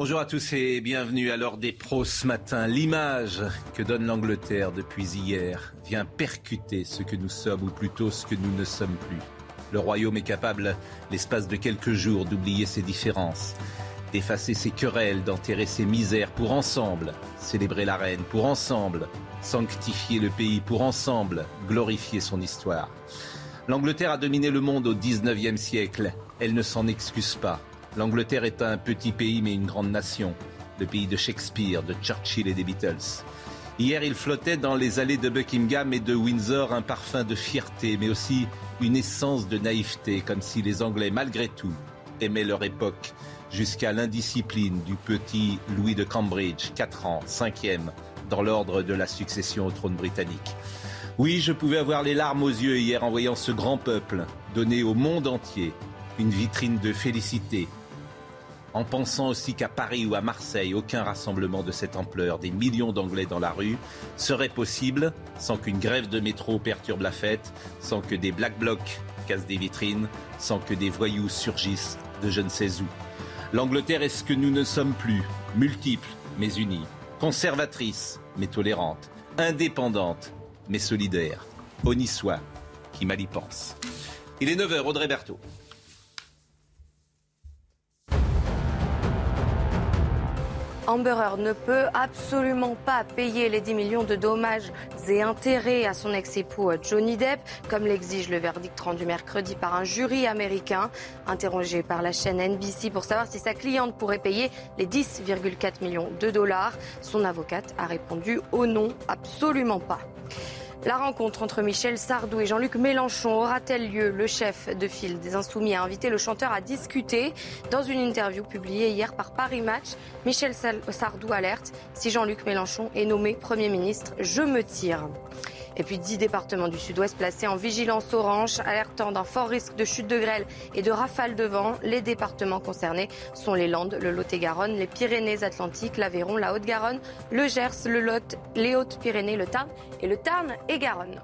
Bonjour à tous et bienvenue à l'heure des pros ce matin. L'image que donne l'Angleterre depuis hier vient percuter ce que nous sommes, ou plutôt ce que nous ne sommes plus. Le royaume est capable, l'espace de quelques jours, d'oublier ses différences, d'effacer ses querelles, d'enterrer ses misères pour ensemble célébrer la reine, pour ensemble sanctifier le pays, pour ensemble glorifier son histoire. L'Angleterre a dominé le monde au 19e siècle. Elle ne s'en excuse pas. L'Angleterre est un petit pays mais une grande nation. Le pays de Shakespeare, de Churchill et des Beatles. Hier, il flottait dans les allées de Buckingham et de Windsor un parfum de fierté, mais aussi une essence de naïveté, comme si les Anglais, malgré tout, aimaient leur époque, jusqu'à l'indiscipline du petit Louis de Cambridge, 4 ans, 5e, dans l'ordre de la succession au trône britannique. Oui, je pouvais avoir les larmes aux yeux hier en voyant ce grand peuple donner au monde entier une vitrine de félicité, en pensant aussi qu'à Paris ou à Marseille, aucun rassemblement de cette ampleur, des millions d'Anglais dans la rue, serait possible sans qu'une grève de métro perturbe la fête, sans que des black blocs cassent des vitrines, sans que des voyous surgissent de je ne sais où. L'Angleterre est ce que nous ne sommes plus, multiple mais unie, conservatrice mais tolérante, indépendante mais solidaire. Honni soit qui mal y pense. Il est 9h, Audrey Berthaud. Amber ne peut absolument pas payer les 10 millions de dommages et intérêts à son ex-époux Johnny Depp, comme l'exige le verdict rendu mercredi par un jury américain. Interrogé par la chaîne NBC pour savoir si sa cliente pourrait payer les 10,4 millions de dollars, son avocate a répondu au non, absolument pas. La rencontre entre Michel Sardou et Jean-Luc Mélenchon aura-t-elle lieu? Le chef de file des Insoumis a invité le chanteur à discuter. Dans une interview publiée hier par Paris Match, Michel Sardou alerte Si Jean-Luc Mélenchon est nommé Premier ministre, je me tire. Et puis 10 départements du sud-ouest placés en vigilance orange, alertant d'un fort risque de chute de grêle et de rafales de vent. Les départements concernés sont les Landes, le Lot-et-Garonne, les Pyrénées-Atlantiques, l'Aveyron, la Haute-Garonne, le Gers, le Lot, les Hautes-Pyrénées, le Tarn et le Tarn et Garonne.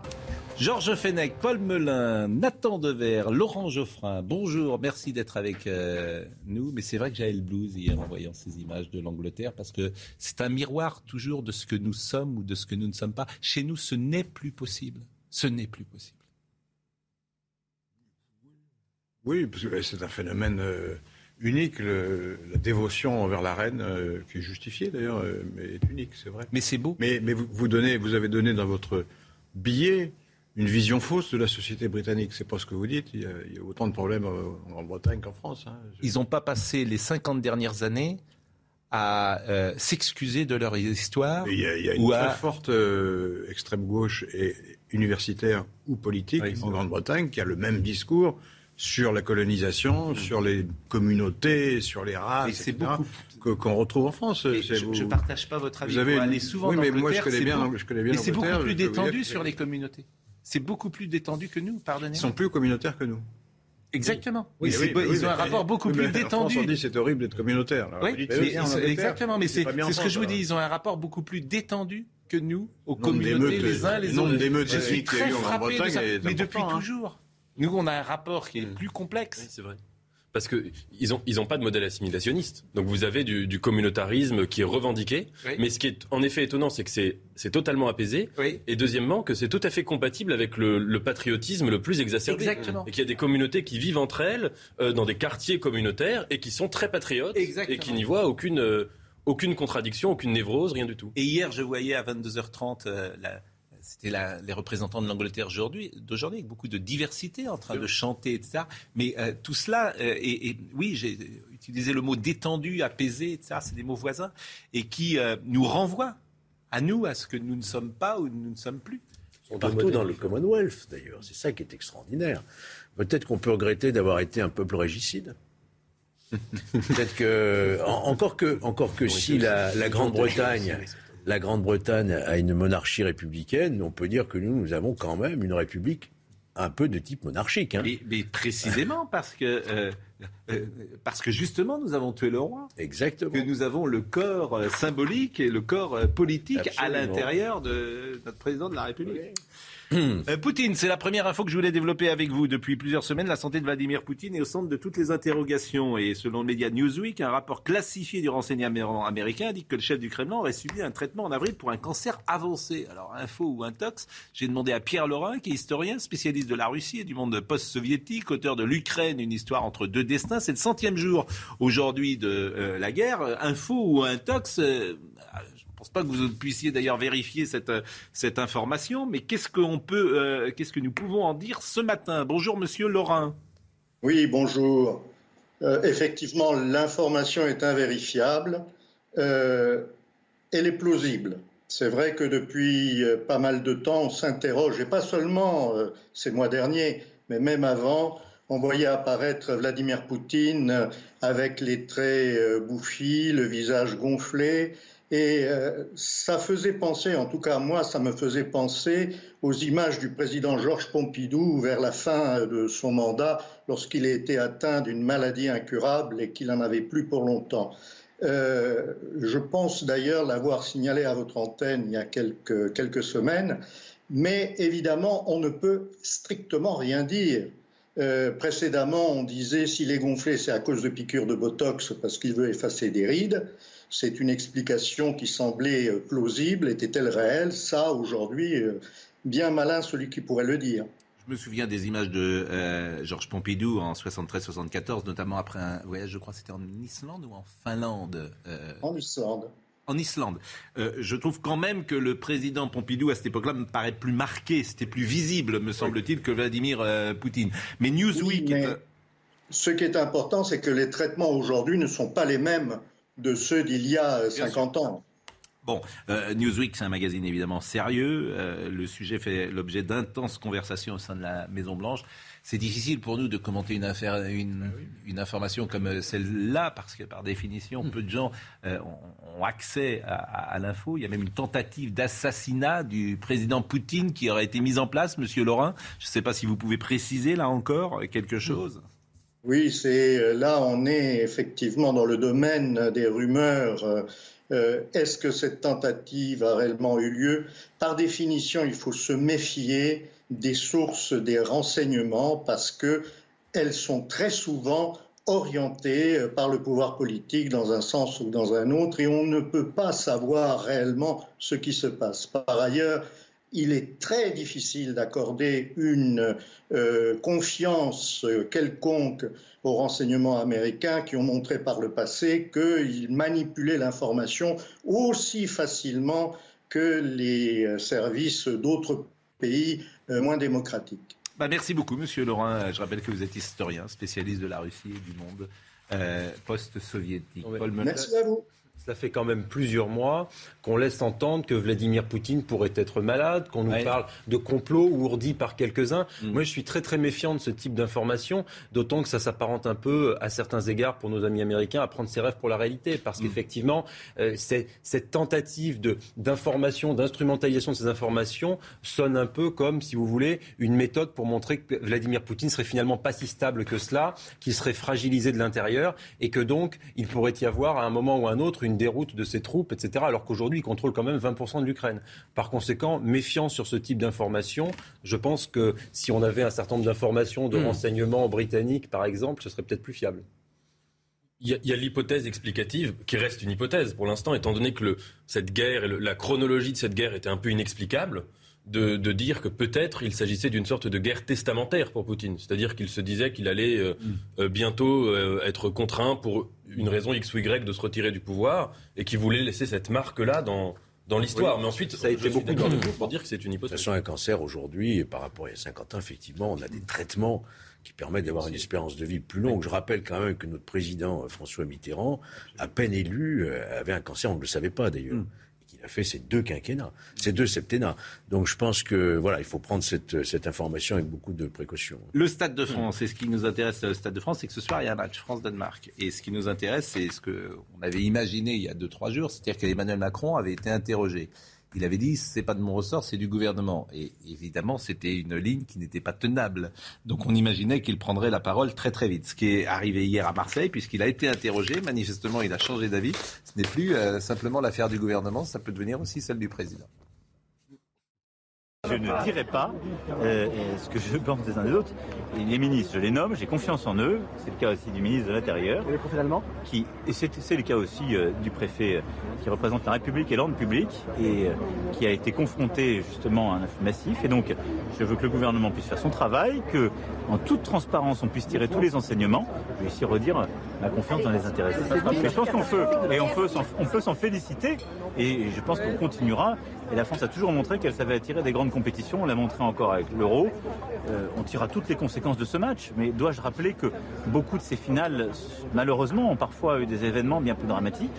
Georges Fenech, Paul Melun, Nathan Dever, Laurent Geoffrin, bonjour, merci d'être avec euh, nous. Mais c'est vrai que j'avais le blues hier en voyant ces images de l'Angleterre parce que c'est un miroir toujours de ce que nous sommes ou de ce que nous ne sommes pas. Chez nous, ce n'est plus possible. Ce n'est plus possible. Oui, parce que c'est un phénomène euh, unique. le- la dévotion envers la reine, euh, qui est justifiée d'ailleurs, mais est unique, c'est vrai. Mais c'est beau. Mais, mais vous, vous donnez, vous avez donné dans votre billet une vision fausse de la société britannique. C'est pas ce que vous dites. Il y a, il y a autant de problèmes euh, en Grande-Bretagne qu'en France. hein. Ils n'ont pas passé les 50 dernières années à euh, s'excuser de leur histoire. Il y a, il y a une ou très à- forte euh, extrême gauche et universitaire ou politique Oui, en. Grande-Bretagne qui a le même discours sur la colonisation, sur les communautés, sur les races, Et c'est etc., beaucoup- que- qu'on retrouve en France. Je vous- ne partage pas votre avis. vous avez Vous une- allez souvent Oui, en mais moi, je connais c'est bien je connais bien Mais c'est beaucoup plus détendu sur les communautés. C'est beaucoup plus détendu que nous, Ils pardonnez-moi. sont plus communautaires que nous. Exactement. Oui, oui, mais ils ont un rapport beaucoup plus en France, détendu. on dit c'est horrible d'être communautaire. Oui, mais ils- exactement. Mais c'est ce que je vous dis. Ils ont un rapport beaucoup plus détendu que nous, aux communautés d'émeutes, les uns les le nombre autres. d'émeutes Je suis qu'il y a très eu en frappé de ça. Mais depuis hein. toujours. Nous, on a un rapport qui est plus complexe. Oui, c'est vrai. Parce qu'ils n'ont ils ont pas de modèle assimilationniste. Donc vous avez du, du communautarisme qui est revendiqué. Oui. Mais ce qui est en effet étonnant, c'est que c'est c'est totalement apaisé. Oui. Et deuxièmement, que c'est tout à fait compatible avec le, le patriotisme le plus exacerbé. Exactement. Et qu'il y a des communautés qui vivent entre elles euh, dans des quartiers communautaires et qui sont très patriotes Exactement. et qui n'y voient aucune, euh, aucune contradiction, aucune névrose, rien du tout. Et hier, je voyais à 22h30, euh, la- c'était les représentants de l'Angleterre aujourd'hui- d'aujourd'hui, avec beaucoup de diversité en train de chanter, etc. Mais euh, tout cela, euh, et, et oui, j'ai utilisé le mot détendu, apaisé, etc. C'est des mots voisins, et qui euh, nous renvoient à nous, à ce que nous ne sommes pas ou nous ne sommes plus. partout dans le Commonwealth d'ailleurs. C'est ça qui est extraordinaire. Peut-être qu'on peut regretter d'avoir été un peuple régicide. Peut-être que encore que encore que si la, Grande-Bretagne la Grande-Bretagne a une monarchie républicaine, on peut dire que nous nous avons quand même une république un peu de type monarchique. Hein. Mais, précisément parce que euh, parce que justement nous avons tué le roi. Exactement. Que nous avons le corps euh, symbolique et le corps politique à l'intérieur de notre président de la République. Euh, Poutine, c'est la première info que je voulais développer avec vous. Depuis plusieurs semaines, la santé de Vladimir Poutine est au centre de toutes les interrogations. Et selon le média Newsweek, un rapport classifié du renseignement américain indique que le chef du Kremlin aurait subi un traitement en avril pour un cancer avancé. Alors, info ou intox, j'ai demandé à Pierre Laurin, qui est historien, spécialiste de la Russie et du monde post-soviétique, auteur de l'Ukraine, une histoire entre deux destins. C'est le centième jour aujourd'hui de euh, la guerre. Info ou intox, euh, pense pas que vous puissiez d'ailleurs vérifier cette, cette information, mais qu'est-ce peut, euh, qu'est-ce que nous pouvons en dire ce matin? Bonjour, Monsieur Laurin. Oui, bonjour. Euh, effectivement, l'information est invérifiable. Euh, elle est plausible. C'est vrai que depuis pas mal de temps, on s'interroge, et pas seulement ces mois derniers, mais même avant, on voyait apparaître Vladimir Poutine avec les traits bouffis, le visage gonflé, et euh, ça faisait penser, en tout cas moi, ça me faisait penser aux images du président Georges Pompidou vers la fin de son mandat, lorsqu'il a été atteint d'une maladie incurable et qu'il n'en avait plus pour longtemps. Euh, je pense d'ailleurs l'avoir signalé à votre antenne il y a quelques, quelques semaines, mais évidemment, on ne peut strictement rien dire. Euh, précédemment, on disait s'il est gonflé, c'est à cause de piqûres de Botox parce qu'il veut effacer des rides. C'est une explication qui semblait euh, plausible. Était-elle réelle? Ça, aujourd'hui, euh, bien malin celui qui pourrait le dire. Je me souviens des images de euh, Georges Pompidou en 73-74, notamment après un voyage, je crois, c'était en Islande ou en Finlande En Islande. En Islande. je trouve quand même que le président Pompidou, à cette époque-là, me paraît plus marqué, c'était plus visible, me semble-t-il, que Vladimir Poutine. Mais Newsweek... Ce qui est important, c'est que les traitements aujourd'hui ne sont pas les mêmes de ceux d'il y a 50 ans. Bon, euh, Newsweek, c'est un magazine évidemment sérieux. Euh, le sujet fait l'objet d'intenses conversations au sein de la Maison-Blanche. C'est difficile pour nous de commenter une, affaire, une, ah information comme celle-là, parce que par définition, hmm. peu de gens euh, ont, accès à, l'info. Il y a même une tentative d'assassinat du président Poutine qui aurait été mise en place, Monsieur Laurin. Je ne sais pas si vous pouvez préciser là encore quelque chose. Oui, c'est euh, là on est effectivement dans le domaine des rumeurs. Euh, euh, est-ce que cette tentative a réellement eu lieu? Par définition, il faut se méfier des sources des renseignements parce que elles sont très souvent orientées par le pouvoir politique dans un sens ou dans un autre et on ne peut pas savoir réellement ce qui se passe. Par ailleurs, il est très difficile d'accorder une euh, confiance quelconque aux renseignements américains qui ont montré par le passé qu'ils manipulaient l'information aussi facilement que les services d'autres pays euh, moins démocratiques. Bah, merci beaucoup, Monsieur Laurent. Je rappelle que vous êtes historien, spécialiste de la Russie et du monde euh, post-soviétique. Merci à vous. Ça fait quand même plusieurs mois qu'on laisse entendre que Vladimir Poutine pourrait être malade, qu'on nous parle de complot ourdi par quelques-uns. Mm. Moi, je suis très très méfiant de ce type d'information, d'autant que ça s'apparente un peu, à certains égards, pour nos amis américains, à prendre ses rêves pour la réalité. Parce mm. qu'effectivement, euh, cette tentative d'information, d'instrumentalisation de ces informations sonne un peu comme, si vous voulez, une méthode pour montrer que Vladimir Poutine serait finalement pas si stable que cela, qu'il serait fragilisé de l'intérieur, et que donc il pourrait y avoir à un moment ou à un autre une déroute de ses troupes, etc. Alors qu'aujourd'hui, il contrôle quand même 20% de l'Ukraine. Par conséquent, méfiance sur ce type d'informations. Je pense que si on avait un certain nombre d'informations de hmm. renseignements britanniques, par exemple, ce serait peut-être plus fiable. Il y a, l'hypothèse explicative qui reste une hypothèse pour l'instant, étant donné que cette guerre et la chronologie de cette guerre était un peu inexplicable de, dire que peut-être il s'agissait d'une sorte de guerre testamentaire pour Poutine. C'est-à-dire qu'il se disait qu'il allait euh, mm. euh, bientôt euh, être contraint pour une raison X ou Y de se retirer du pouvoir et qu'il voulait laisser cette marque-là dans, dans l'histoire. Mais ensuite, ça a été beaucoup pour dire que c'est une hypothèse. De toute façon, un cancer aujourd'hui, par rapport à 50 ans, effectivement, on a des traitements qui permettent d'avoir une espérance de vie plus longue. Je rappelle quand même que notre président François Mitterrand, à peine élu, avait un cancer, on ne le savait pas d'ailleurs. Mm a fait ces deux quinquennats, ces deux septennats. Donc je pense que voilà, il faut prendre cette, cette information avec beaucoup de précautions. Le Stade de France, et ce qui nous intéresse, le Stade de France, c'est que ce soir, il y a un match France-Danemark. Et ce qui nous intéresse, c'est ce qu'on avait imaginé il y a deux, trois jours, c'est-à-dire qu'Emmanuel Macron avait été interrogé il avait dit c'est pas de mon ressort, c'est du gouvernement. Et évidemment, c'était une ligne qui n'était pas tenable. Donc on imaginait qu'il prendrait la parole très très vite. Ce qui est arrivé hier à Marseille, puisqu'il a été interrogé, manifestement il a changé d'avis. Ce n'est plus euh, simplement l'affaire du gouvernement, ça peut devenir aussi celle du président. Je ne dirai pas euh, ce que je pense des uns des autres. les ministres, je les nomme, j'ai confiance en eux. C'est le cas aussi du ministre de l'Intérieur. Et le préfet allemand qui, Et c'est le cas aussi euh, du préfet euh, qui représente la République et l'ordre public et qui a été confronté justement à un afflux massif. Et donc, je veux que le gouvernement puisse faire son travail, que en toute transparence, on puisse tirer tous les enseignements. Je vais ici redire ma confiance dans les intéressés. Mais je pense qu'on peut, et on peut s'en féliciter. Et je pense qu'on continuera. Et la France a toujours montré qu'elle savait attirer des grandes compétitions. On l'a montré encore avec l'Euro. Euh, on tirera toutes les conséquences de ce match. Mais dois-je rappeler que beaucoup de ces finales, malheureusement, ont parfois eu des événements bien plus dramatiques.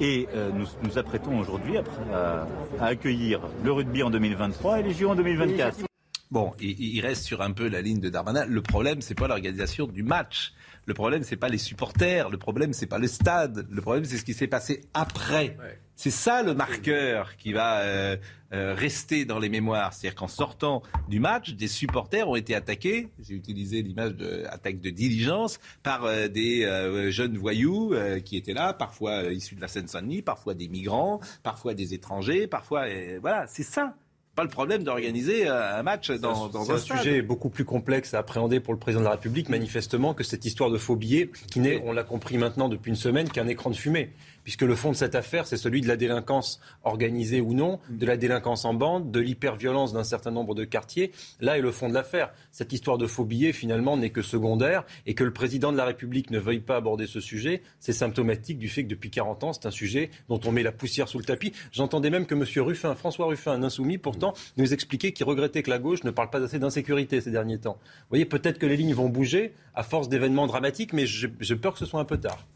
Et euh, nous nous apprêtons aujourd'hui à, à, accueillir le rugby en 2023 et les JO en 2024. Bon, il, reste sur un peu la ligne de Darmanin. Le problème, c'est pas l'organisation du match. Le problème, c'est pas les supporters. Le problème, c'est pas le stade. Le problème, c'est ce qui s'est passé après. C'est ça le marqueur qui va euh, euh, rester dans les mémoires. C'est-à-dire qu'en sortant du match, des supporters ont été attaqués, j'ai utilisé l'image d'attaque de, de diligence, par euh, des jeunes voyous qui étaient là, parfois issus de la Seine-Saint-Denis, parfois des migrants, parfois des étrangers, parfois... voilà, c'est ça. Pas le problème d'organiser un match dans, dans un, un sujet beaucoup plus complexe à appréhender pour le président de la République, manifestement, que cette histoire de faux billets, qui n'est, on l'a compris maintenant depuis une semaine, qu'un écran de fumée puisque le fond de cette affaire, c'est celui de la délinquance organisée ou non, de la délinquance en bande, de l'hyperviolence d'un certain nombre de quartiers. Là est le fond de l'affaire. Cette histoire de faux billets, finalement, n'est que secondaire, et que le président de la République ne veuille pas aborder ce sujet, c'est symptomatique du fait que depuis 40 ans, c'est un sujet dont on met la poussière sous le tapis. J'entendais même que M. Ruffin, François Ruffin, un insoumis, pourtant, nous expliquait qu'il regrettait que la gauche ne parle pas assez d'insécurité ces derniers temps. Vous voyez, peut-être que les lignes vont bouger à force d'événements dramatiques, mais j'ai peur que ce soit un peu tard.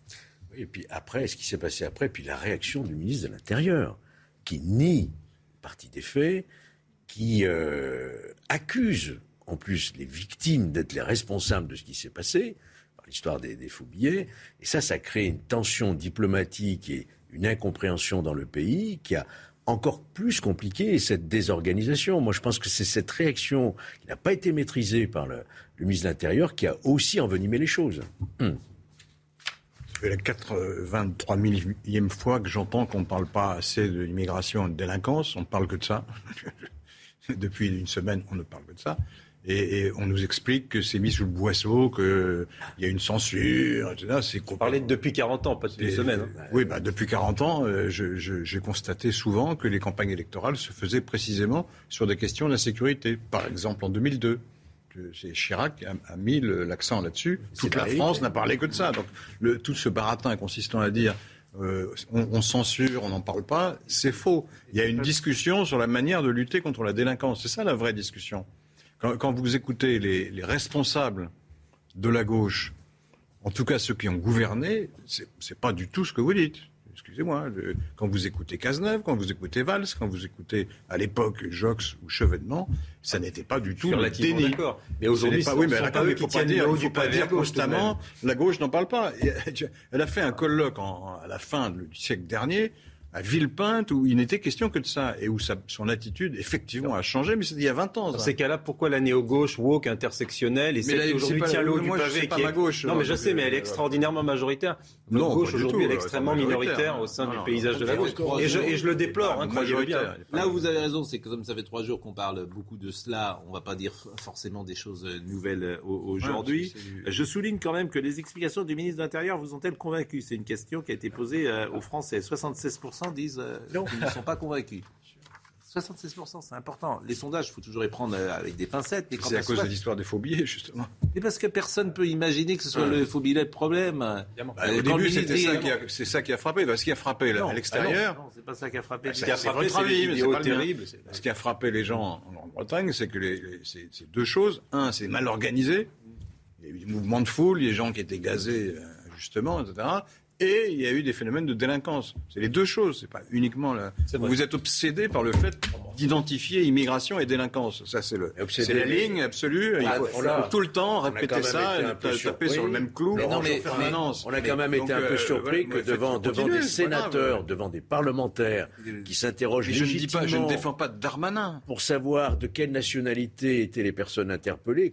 Et puis après, ce qui s'est passé après, puis la réaction du ministre de l'Intérieur, qui nie partie des faits, qui euh, accuse en plus les victimes d'être les responsables de ce qui s'est passé, l'histoire des, des, faux billets. Et ça, ça crée une tension diplomatique et une incompréhension dans le pays qui a encore plus compliqué cette désorganisation. Moi, je pense que c'est cette réaction qui n'a pas été maîtrisée par le, ministre de l'Intérieur qui a aussi envenimé les choses. Hum. C'est la 83 millième fois que j'entends qu'on ne parle pas assez de l'immigration et de délinquance. On ne parle que de ça. Depuis une semaine, on ne parle que de ça. Et, on nous explique que c'est mis sous le boisseau, qu'il y a une censure, etc. Parlait de depuis 40 ans, pas depuis une semaine. Hein. Oui, bah, depuis 40 ans, euh, j'ai constaté souvent que les campagnes électorales se faisaient précisément sur des questions d'insécurité. Par exemple, en 2002 c'est Chirac a, mis l'accent là-dessus. Toute la France n'a parlé que de ça. Donc le, tout ce baratin consistant à dire euh, on, censure, on n'en parle pas, c'est faux. Il y a une discussion sur la manière de lutter contre la délinquance. C'est ça la vraie discussion. Quand, vous écoutez les, les, responsables de la gauche, en tout cas ceux qui ont gouverné, c'est pas du tout ce que vous dites excusez-moi, quand vous écoutez Cazeneuve, quand vous écoutez Valls, quand vous écoutez à l'époque Jox ou Chevènement, ça n'était pas du tout le déni. Mais aujourd'hui, pas, oui, mais il ne faut pas dire, faut pas dire constamment, la gauche n'en parle pas. Elle a fait un colloque à la fin du siècle dernier à Villepinte où il n'était question que de ça et où son attitude effectivement a changé, mais c'était il y a 20 ans. Dans ces cas-là, pourquoi la néo-gauche woke intersectionnelle et celle qui aujourd'hui tient l'eau du pavé qui est... gauche, Non, mais je sais, mais elle est extraordinairement majoritaire. La gauche aujourd'hui elle est extrêmement minoritaire au sein du paysage de la gauche. Et je, le déplore, hein, croyez-le bien. Là où vous avez raison, c'est que comme ça fait trois jours qu'on parle beaucoup de cela, on ne va pas dire forcément des choses nouvelles aujourd'hui. Je souligne quand même que les explications du ministre de l'Intérieur vous ont-elles convaincu? C'est une question qui a été posée euh, aux Français. 76 disent euh, qu'ils ne sont pas convaincus. 76%, c'est important. Les sondages, il faut toujours les prendre euh, avec des pincettes. C'est à cause de l'histoire des faux billets, justement. Et parce que personne ne peut imaginer que ce soit le faux billet le problème. Bah, au début, c'est ça, qui a frappé. ce qui a frappé à l'extérieur. non, c'est pas ça qui a frappé. ce qui a frappé, c'est terrible. Ce qui a frappé les gens en Bretagne, c'est que c'est deux choses. Un, c'est mal organisé. Il y a eu des mouvements de foule, les gens qui étaient gazés, euh, justement, etc. et il y a eu des phénomènes de délinquance. C'est les deux choses. C'est pas uniquement là. Vous êtes obsédé par le fait d'identifier immigration et délinquance. Ça, c'est le, c'est la ligne absolue. il ah, faut, tout le temps répéter ça, et taper sur le même clou. Mais non, mais, on a quand même été un peu euh, surpris que devant, devant des sénateurs, devant des parlementaires qui s'interrogent je ne dis pas, je ne défends pas Darmanin pour savoir de quelle nationalité étaient les personnes interpellées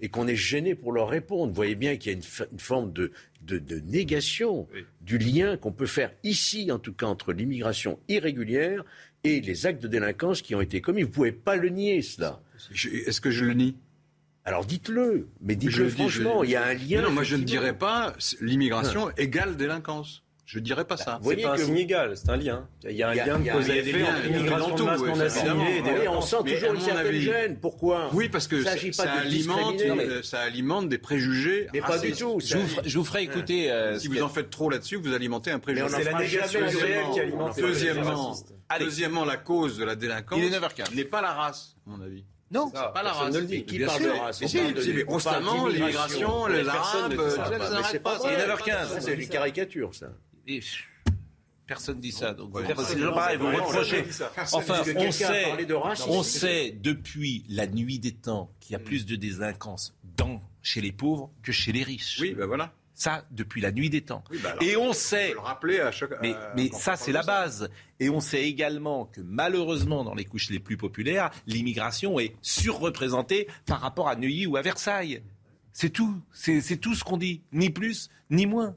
et qu'on est gêné pour leur répondre. Vous voyez bien qu'il y a une forme de de, négation du lien qu'on peut faire ici, en tout cas, entre l'immigration irrégulière et les actes de délinquance qui ont été commis. Vous ne pouvez pas le nier, cela. Est-ce que je le nie? Alors dites-le, mais dites-le franchement, il y a un lien. non, moi je ne dirais pas l'immigration égale délinquance. Je dirais pas ça. C'est pas un signe égal, c'est un lien. Il y a un lien de cause à effet entre l'immigration de masse On sent toujours une certaine gêne. Pourquoi? Oui, parce que ça alimente, ça alimente des préjugés. Mais pas du tout. Je vous ferai écouter. Euh, si vous en faites trop là-dessus, vous alimentez un préjugé. C'est la négation du réel qui alimente. Deuxièmement, deuxièmement, la cause de la délinquance n'est pas la race, à mon avis. Non, pas la race. Ne le dit. Qui parle de race? Constamment l'immigration, les Arabes, ça n'arrête pas. Il est 9h15. C'est une caricature, ça. Personne dit ça. Donc, Enfin, on sait, on sait depuis la nuit des temps qu'il y a plus de délinquance dans, chez les pauvres que chez les riches. Oui, ben voilà. Ça, depuis la nuit des temps. Bah et on sait. le rappeler à chaque. Mais, mais ça, c'est la base. Et on sait également que malheureusement, dans les couches les plus populaires, l'immigration est surreprésentée par rapport à Neuilly ou à Versailles. C'est tout. C'est tout ce qu'on dit. Ni plus, ni moins.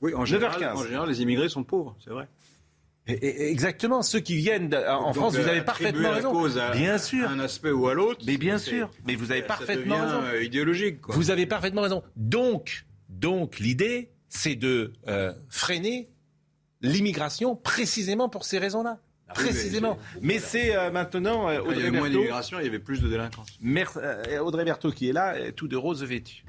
Oui, en général, en général, les immigrés sont pauvres, c'est vrai. exactement, ceux qui viennent en France, vous avez parfaitement raison. Cause à, bien sûr, un aspect ou à l'autre. Mais bien sûr, mais vous avez parfaitement raison. Euh, idéologique. Quoi. Vous avez parfaitement raison. Donc, donc l'idée, c'est de euh, freiner l'immigration précisément pour ces raisons-là. Ah précisément. mais, c'est euh, maintenant Audrey Il y avait moins d'immigration, il y avait plus de délinquance. Audrey Berthaud qui est là, tout de rose vêtu.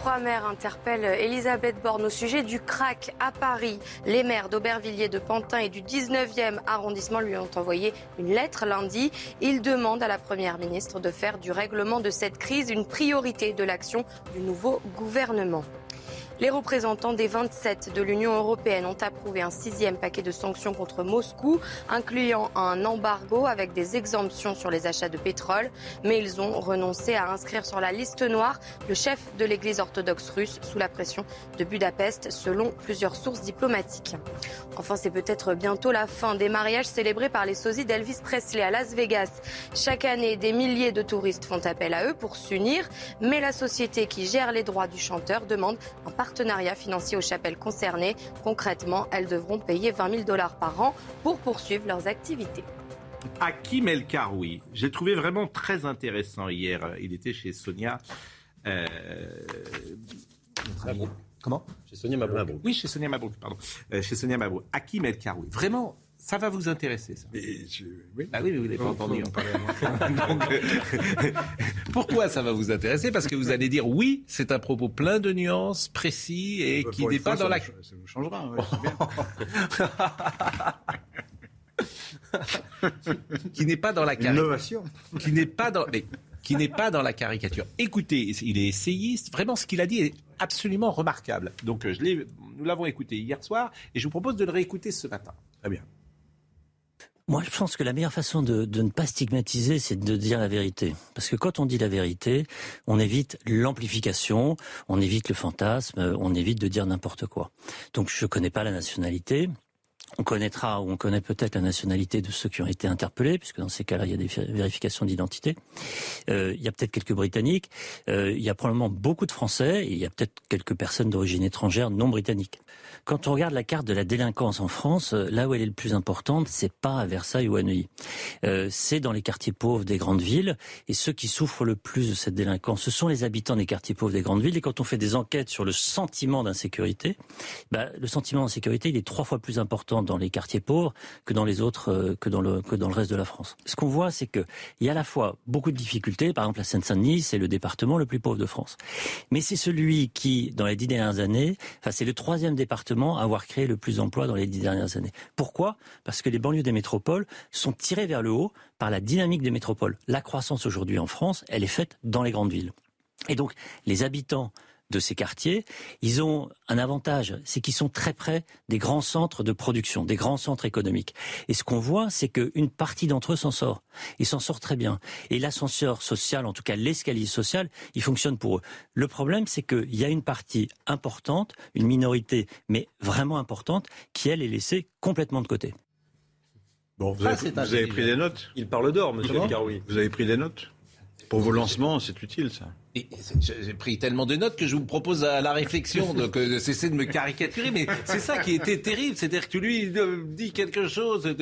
Trois maires interpellent Elisabeth Borne au sujet du crack à Paris. Les maires d'Aubervilliers, de Pantin et du 19e arrondissement lui ont envoyé une lettre lundi. Ils demandent à la Première ministre de faire du règlement de cette crise une priorité de l'action du nouveau gouvernement. Les représentants des 27 de l'Union européenne ont approuvé un sixième paquet de sanctions contre Moscou, incluant un embargo avec des exemptions sur les achats de pétrole. Mais ils ont renoncé à inscrire sur la liste noire le chef de l'Église orthodoxe russe sous la pression de Budapest, selon plusieurs sources diplomatiques. Enfin, c'est peut-être bientôt la fin des mariages célébrés par les sosies d'Elvis Presley à Las Vegas. Chaque année, des milliers de touristes font appel à eux pour s'unir, mais la société qui gère les droits du chanteur demande un partenariat financier aux chapelles concernées. Concrètement, elles devront payer 20 000 dollars par an pour poursuivre leurs activités. Hakim El Karoui, j'ai trouvé vraiment très intéressant hier. Il était chez Sonia. Euh... Comment? Chez Sonia Mabrouk. Oui, chez Sonia Mabrouk, pardon. Euh, chez Sonia Mabrouk. Hakim El Karoui. Vraiment, ça va vous intéresser, ça oui. Ah oui, mais vous n'avez pas entendu. Euh, pourquoi ça va vous intéresser? Parce que vous allez dire oui, c'est un propos plein de nuances, précis et qui n'est pas dans la. Ça vous changera. qui n'est pas dans la caricature. Qui n'est pas dans. qui n'est pas dans la caricature. Écoutez, il est essayiste. Vraiment, ce qu'il a dit est absolument remarquable. Donc, euh, je nous l'avons écouté hier soir et je vous propose de le réécouter ce matin. Très bien. Moi, je pense que la meilleure façon de, ne pas stigmatiser, c'est de dire la vérité. Parce que quand on dit la vérité, on évite l'amplification, on évite le fantasme, on évite de dire n'importe quoi. Donc, je connais pas la nationalité. On connaîtra ou on connaît peut-être la nationalité de ceux qui ont été interpellés, puisque dans ces cas-là, il y a des vérifications d'identité. Euh, il y a peut-être quelques Britanniques, euh, il y a probablement beaucoup de Français, et il y a peut-être quelques personnes d'origine étrangère non britanniques. Quand on regarde la carte de la délinquance en France, euh, là où elle est le plus importante, c'est pas à Versailles ou à Neuilly. C'est dans les quartiers pauvres des grandes villes. Et ceux qui souffrent le plus de cette délinquance, ce sont les habitants des quartiers pauvres des grandes villes. Et quand on fait des enquêtes sur le sentiment d'insécurité, bah, le sentiment d'insécurité, il est trois fois plus important dans les quartiers pauvres que dans les autres, euh, que dans le que dans le reste de la France. Ce qu'on voit, c'est que il y a à la fois beaucoup de difficultés. Par exemple, la Seine-Saint-Denis, c'est le département le plus pauvre de France, mais c'est celui qui, dans les dix dernières années, enfin, c'est le troisième département avoir créé le plus d'emplois dans les dix dernières années. Pourquoi? Parce que les banlieues des métropoles sont tirées vers le haut par la dynamique des métropoles. La croissance aujourd'hui en France, elle est faite dans les grandes villes. Et donc, les habitants de ces quartiers, ils ont un avantage, c'est qu'ils sont très près des grands centres de production, des grands centres économiques. Et ce qu'on voit, c'est qu'une partie d'entre eux s'en sort. Ils s'en sortent très bien. Et l'ascenseur social, en tout cas l'escalier social, il fonctionne pour eux. Le problème, c'est qu'il y a une partie importante, une minorité, mais vraiment importante, qui, elle, est laissée complètement de côté. Bon, vous, avez, vous avez pris des notes Il parle d'or, monsieur Caroui. Vous avez pris des notes Pour vos lancements, c'est utile, ça. J'ai pris tellement de notes que je vous propose à la réflexion de, de cesser de me caricaturer. Mais c'est ça qui était terrible. C'est-à-dire que lui dit quelque chose.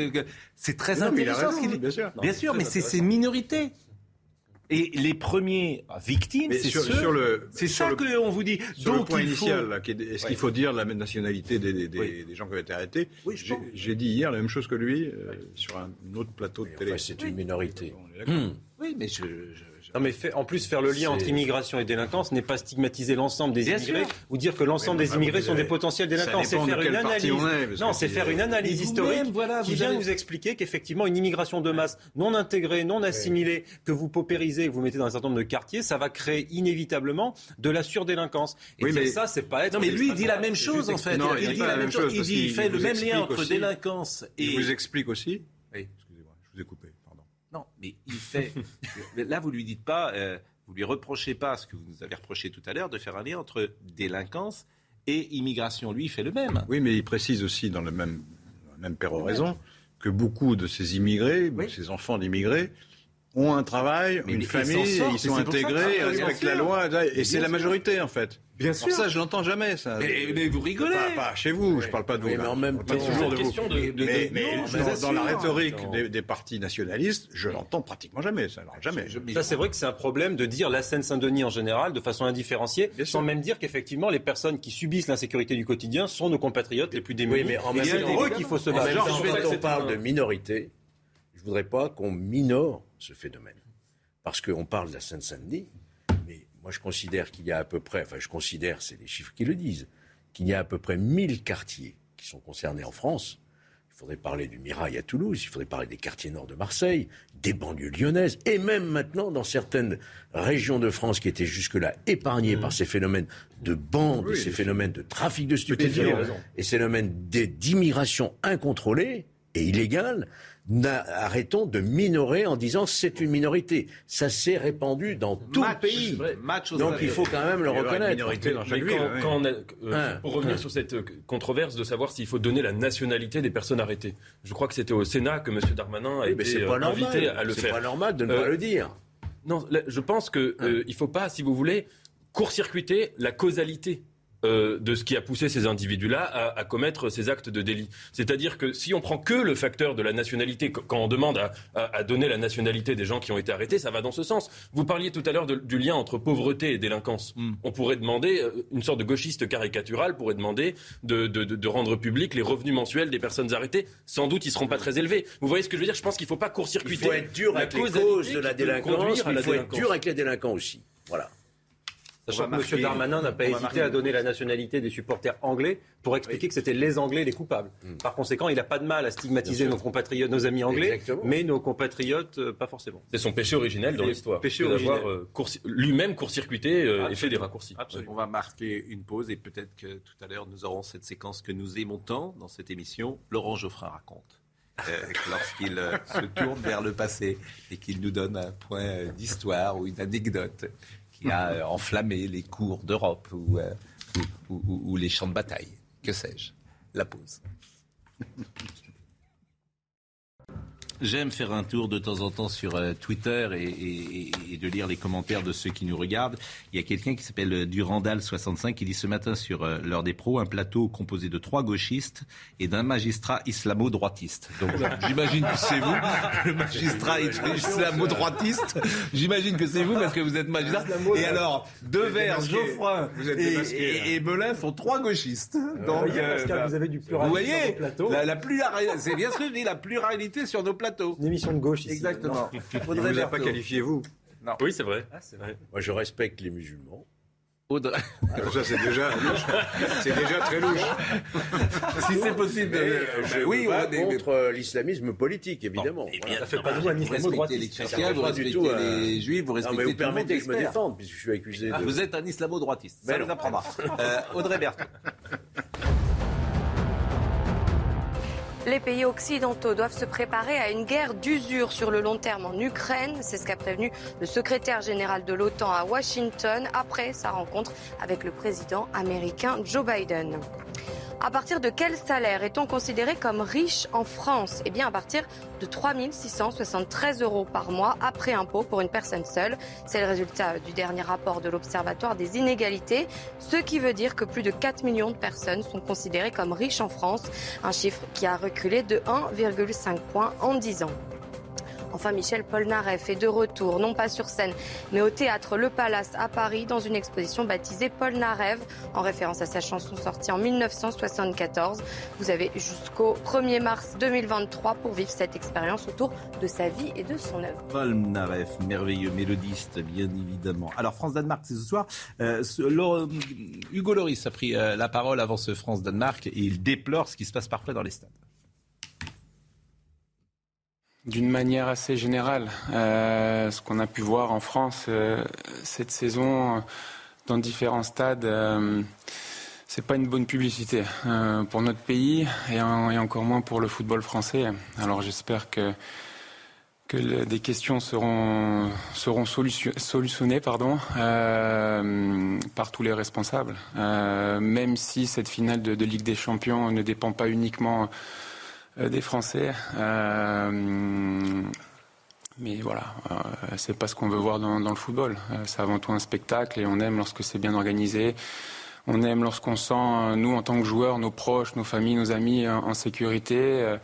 C'est très intéressant. ce qu'il dit. Bien sûr, bien sûr mais c'est ces minorités. Et les premiers victimes, c'est sur, le. C'est ça qu'on vous dit. Sur Donc, le point initial, est-ce qu'il faut dire la nationalité des, des, gens qui ont été arrêtés? Oui, J'ai dit hier la même chose que lui euh, sur un autre plateau de télé. c'est une minorité. Oui, mais je non, mais en plus, faire le lien entre immigration et délinquance n'est pas stigmatiser l'ensemble des immigrés ou dire que l'ensemble des immigrés sont des potentiels délinquants. C'est faire une analyse. non, c'est faire une analyse historique qui vient nous expliquer qu'effectivement, une immigration de masse non intégrée, non assimilée, que vous paupérisez, que vous mettez dans un certain nombre de quartiers, ça va créer inévitablement de la surdélinquance. Et oui, mais ça, c'est pas être. Non, mais lui, il dit la même chose en fait. il dit la même chose. Il fait le même lien entre délinquance et. Il vous explique aussi. Oui, excusez-moi, je vous ai coupé. Non, mais il fait. Là, vous lui dites pas, euh, vous lui reprochez pas ce que vous nous avez reproché tout à l'heure de faire un lien entre délinquance et immigration. Lui, il fait le même. Oui, mais il précise aussi dans le même, même péroraison que beaucoup de ces immigrés, ces enfants d'immigrés, ont un travail, une famille, ils sont intégrés, respectent la loi, et c'est la majorité en fait. Bien sûr. ça, je l'entends jamais, ça. Mais, vous rigolez. Pas, chez vous, je parle pas de vous. mais en même temps, toujours de question de, mais, dans, la rhétorique des, partis nationalistes, je l'entends pratiquement jamais. Ça, jamais. Ça, c'est vrai que c'est un problème de dire la Seine-Saint-Denis en général, de façon indifférenciée, sans même dire qu'effectivement, les personnes qui subissent l'insécurité du quotidien sont nos compatriotes les plus démunis. Oui, mais en même temps, qu'il faut se battre. Quand on parle de minorité, je voudrais pas qu'on minore ce phénomène. Parce qu'on parle de la Seine-Saint-Denis, moi, je considère qu'il y a à peu près, enfin, je considère, c'est les chiffres qui le disent, qu'il y a à peu près 1000 quartiers qui sont concernés en France. Il faudrait parler du Mirail à Toulouse, il faudrait parler des quartiers nord de Marseille, des banlieues lyonnaises, et même maintenant dans certaines régions de France qui étaient jusque-là épargnées par mmh. ces phénomènes de bandes, ces phénomènes de trafic de stupéfiants, et ces phénomènes d'immigration incontrôlée et illégale arrêtons de minorer en disant c'est une minorité. Ça s'est répandu dans tout le pays. Donc il faut quand même le reconnaître. Euh, pour revenir sur cette euh, controverse de savoir s'il faut donner la nationalité des personnes arrêtées. Je crois que c'était au Sénat que M. Darmanin a été euh, invité à le faire. C'est pas normal de ne pas le dire. Non, je pense qu'il hein. ne faut pas, si vous voulez, court-circuiter la causalité euh, de ce qui a poussé ces individus-là à, commettre ces actes de délit. C'est-à-dire que si on prend que le facteur de la nationalité, quand on demande à, donner la nationalité des gens qui ont été arrêtés, ça va dans ce sens. Vous parliez tout à l'heure du lien entre pauvreté et délinquance. Hmm. On pourrait demander, euh, une sorte de gauchiste caricatural pourrait demander de, rendre public les revenus mensuels des personnes arrêtées. Sans doute, ils ne seront pas très élevés. Vous voyez ce que je veux dire? Je pense qu'il ne faut pas court-circuiter. Il faut être dur avec les causes de la délinquance, il faut être dur avec les délinquants aussi. Voilà. Sachant que M. Darmanin n'a pas hésité à donner la nationalité des supporters anglais pour expliquer que c'était les Anglais les coupables. Hmm. Par conséquent, il n'a pas de mal à stigmatiser nos compatriotes, nos amis anglais, mais nos compatriotes, euh, pas forcément. C'est son péché originel dans l'histoire. Péché d'avoir euh, lui-même court-circuité euh, et fait des raccourcis. On va marquer une pause et peut-être que tout à l'heure nous aurons cette séquence que nous aimons tant dans cette émission. Laurent Geoffrin raconte. lorsqu'il se tourne vers le passé et qu'il nous donne un point d'histoire ou une anecdote qui a euh, enflammé les cours d'Europe euh, ou, ou, les champs de bataille. Que sais-je? La pause. J'aime faire un tour de temps en temps sur euh, Twitter et, de lire les commentaires de ceux qui nous regardent. Il y a quelqu'un qui s'appelle euh, Durandal65 qui dit ce matin sur euh, l'heure des pros un plateau composé de trois gauchistes et d'un magistrat islamo-droitiste. Donc j'imagine que c'est vous, le magistrat islamo-droitiste. J'imagine que c'est vous parce que vous êtes magistrat. Et alors, Devers, Geoffroy et, et, Belin sont trois gauchistes. Donc, vous avez du pluralisme vous voyez, plateau. La, la c'est bien ce que je dis, la pluralité sur nos plateaux. Une émission de gauche. Exactement. Vous ne pas qualifié, vous. Oui, c'est vrai. Ah, vrai. Moi, je respecte les musulmans. Audrey. Ça, c'est déjà, c'est déjà très louche. si c'est possible. Euh, je oui, on est contre euh, l'islamisme politique, évidemment. Bon, voilà. Ça fait pas de vous un islamo-droitiste. Les chrétiens, vous respectez tout, euh... les juifs, vous respectez non, mais vous permettez que je me défende, puisque je suis accusé ah, de... Vous êtes un islamo-droitiste. Ça nous apprendra. euh, Audrey Berthaud. Les pays occidentaux doivent se préparer à une guerre d'usure sur le long terme en Ukraine. C'est ce qu'a prévenu le secrétaire général de l'OTAN à Washington après sa rencontre avec le président américain Joe Biden. À partir de quel salaire est-on considéré comme riche en France? Eh bien, à partir de 3 673 euros par mois après impôt pour une personne seule. C'est le résultat du dernier rapport de l'Observatoire des inégalités, ce qui veut dire que plus de 4 millions de personnes sont considérées comme riches en France, un chiffre qui a reculé de 1,5 points en 10 ans. Enfin, Michel Polnareff est de retour, non pas sur scène, mais au théâtre Le Palace à Paris, dans une exposition baptisée Polnareff, en référence à sa chanson sortie en 1974. Vous avez jusqu'au 1er mars 2023 pour vivre cette expérience autour de sa vie et de son œuvre. Polnareff, merveilleux mélodiste, bien évidemment. Alors, France-Danemark, c'est ce soir. Euh, Hugo Loris a pris euh, la parole avant ce France-Danemark et il déplore ce qui se passe parfois dans les stades. D'une manière assez générale, euh, ce qu'on a pu voir en France euh, cette saison dans différents stades, euh, c'est pas une bonne publicité euh, pour notre pays et, en, et, encore moins pour le football français. Alors j'espère que que des questions seront seront solution, solutionnées pardon par tous les responsables. même si cette finale de Ligue des Champions ne dépend pas uniquement des Français. Euh, mais voilà, euh, c'est pas ce qu'on veut voir dans, le football. Euh, c'est avant tout un spectacle et on aime lorsque c'est bien organisé. On aime lorsqu'on sent, nous en tant que joueurs, nos proches, nos familles, nos amis en, sécurité.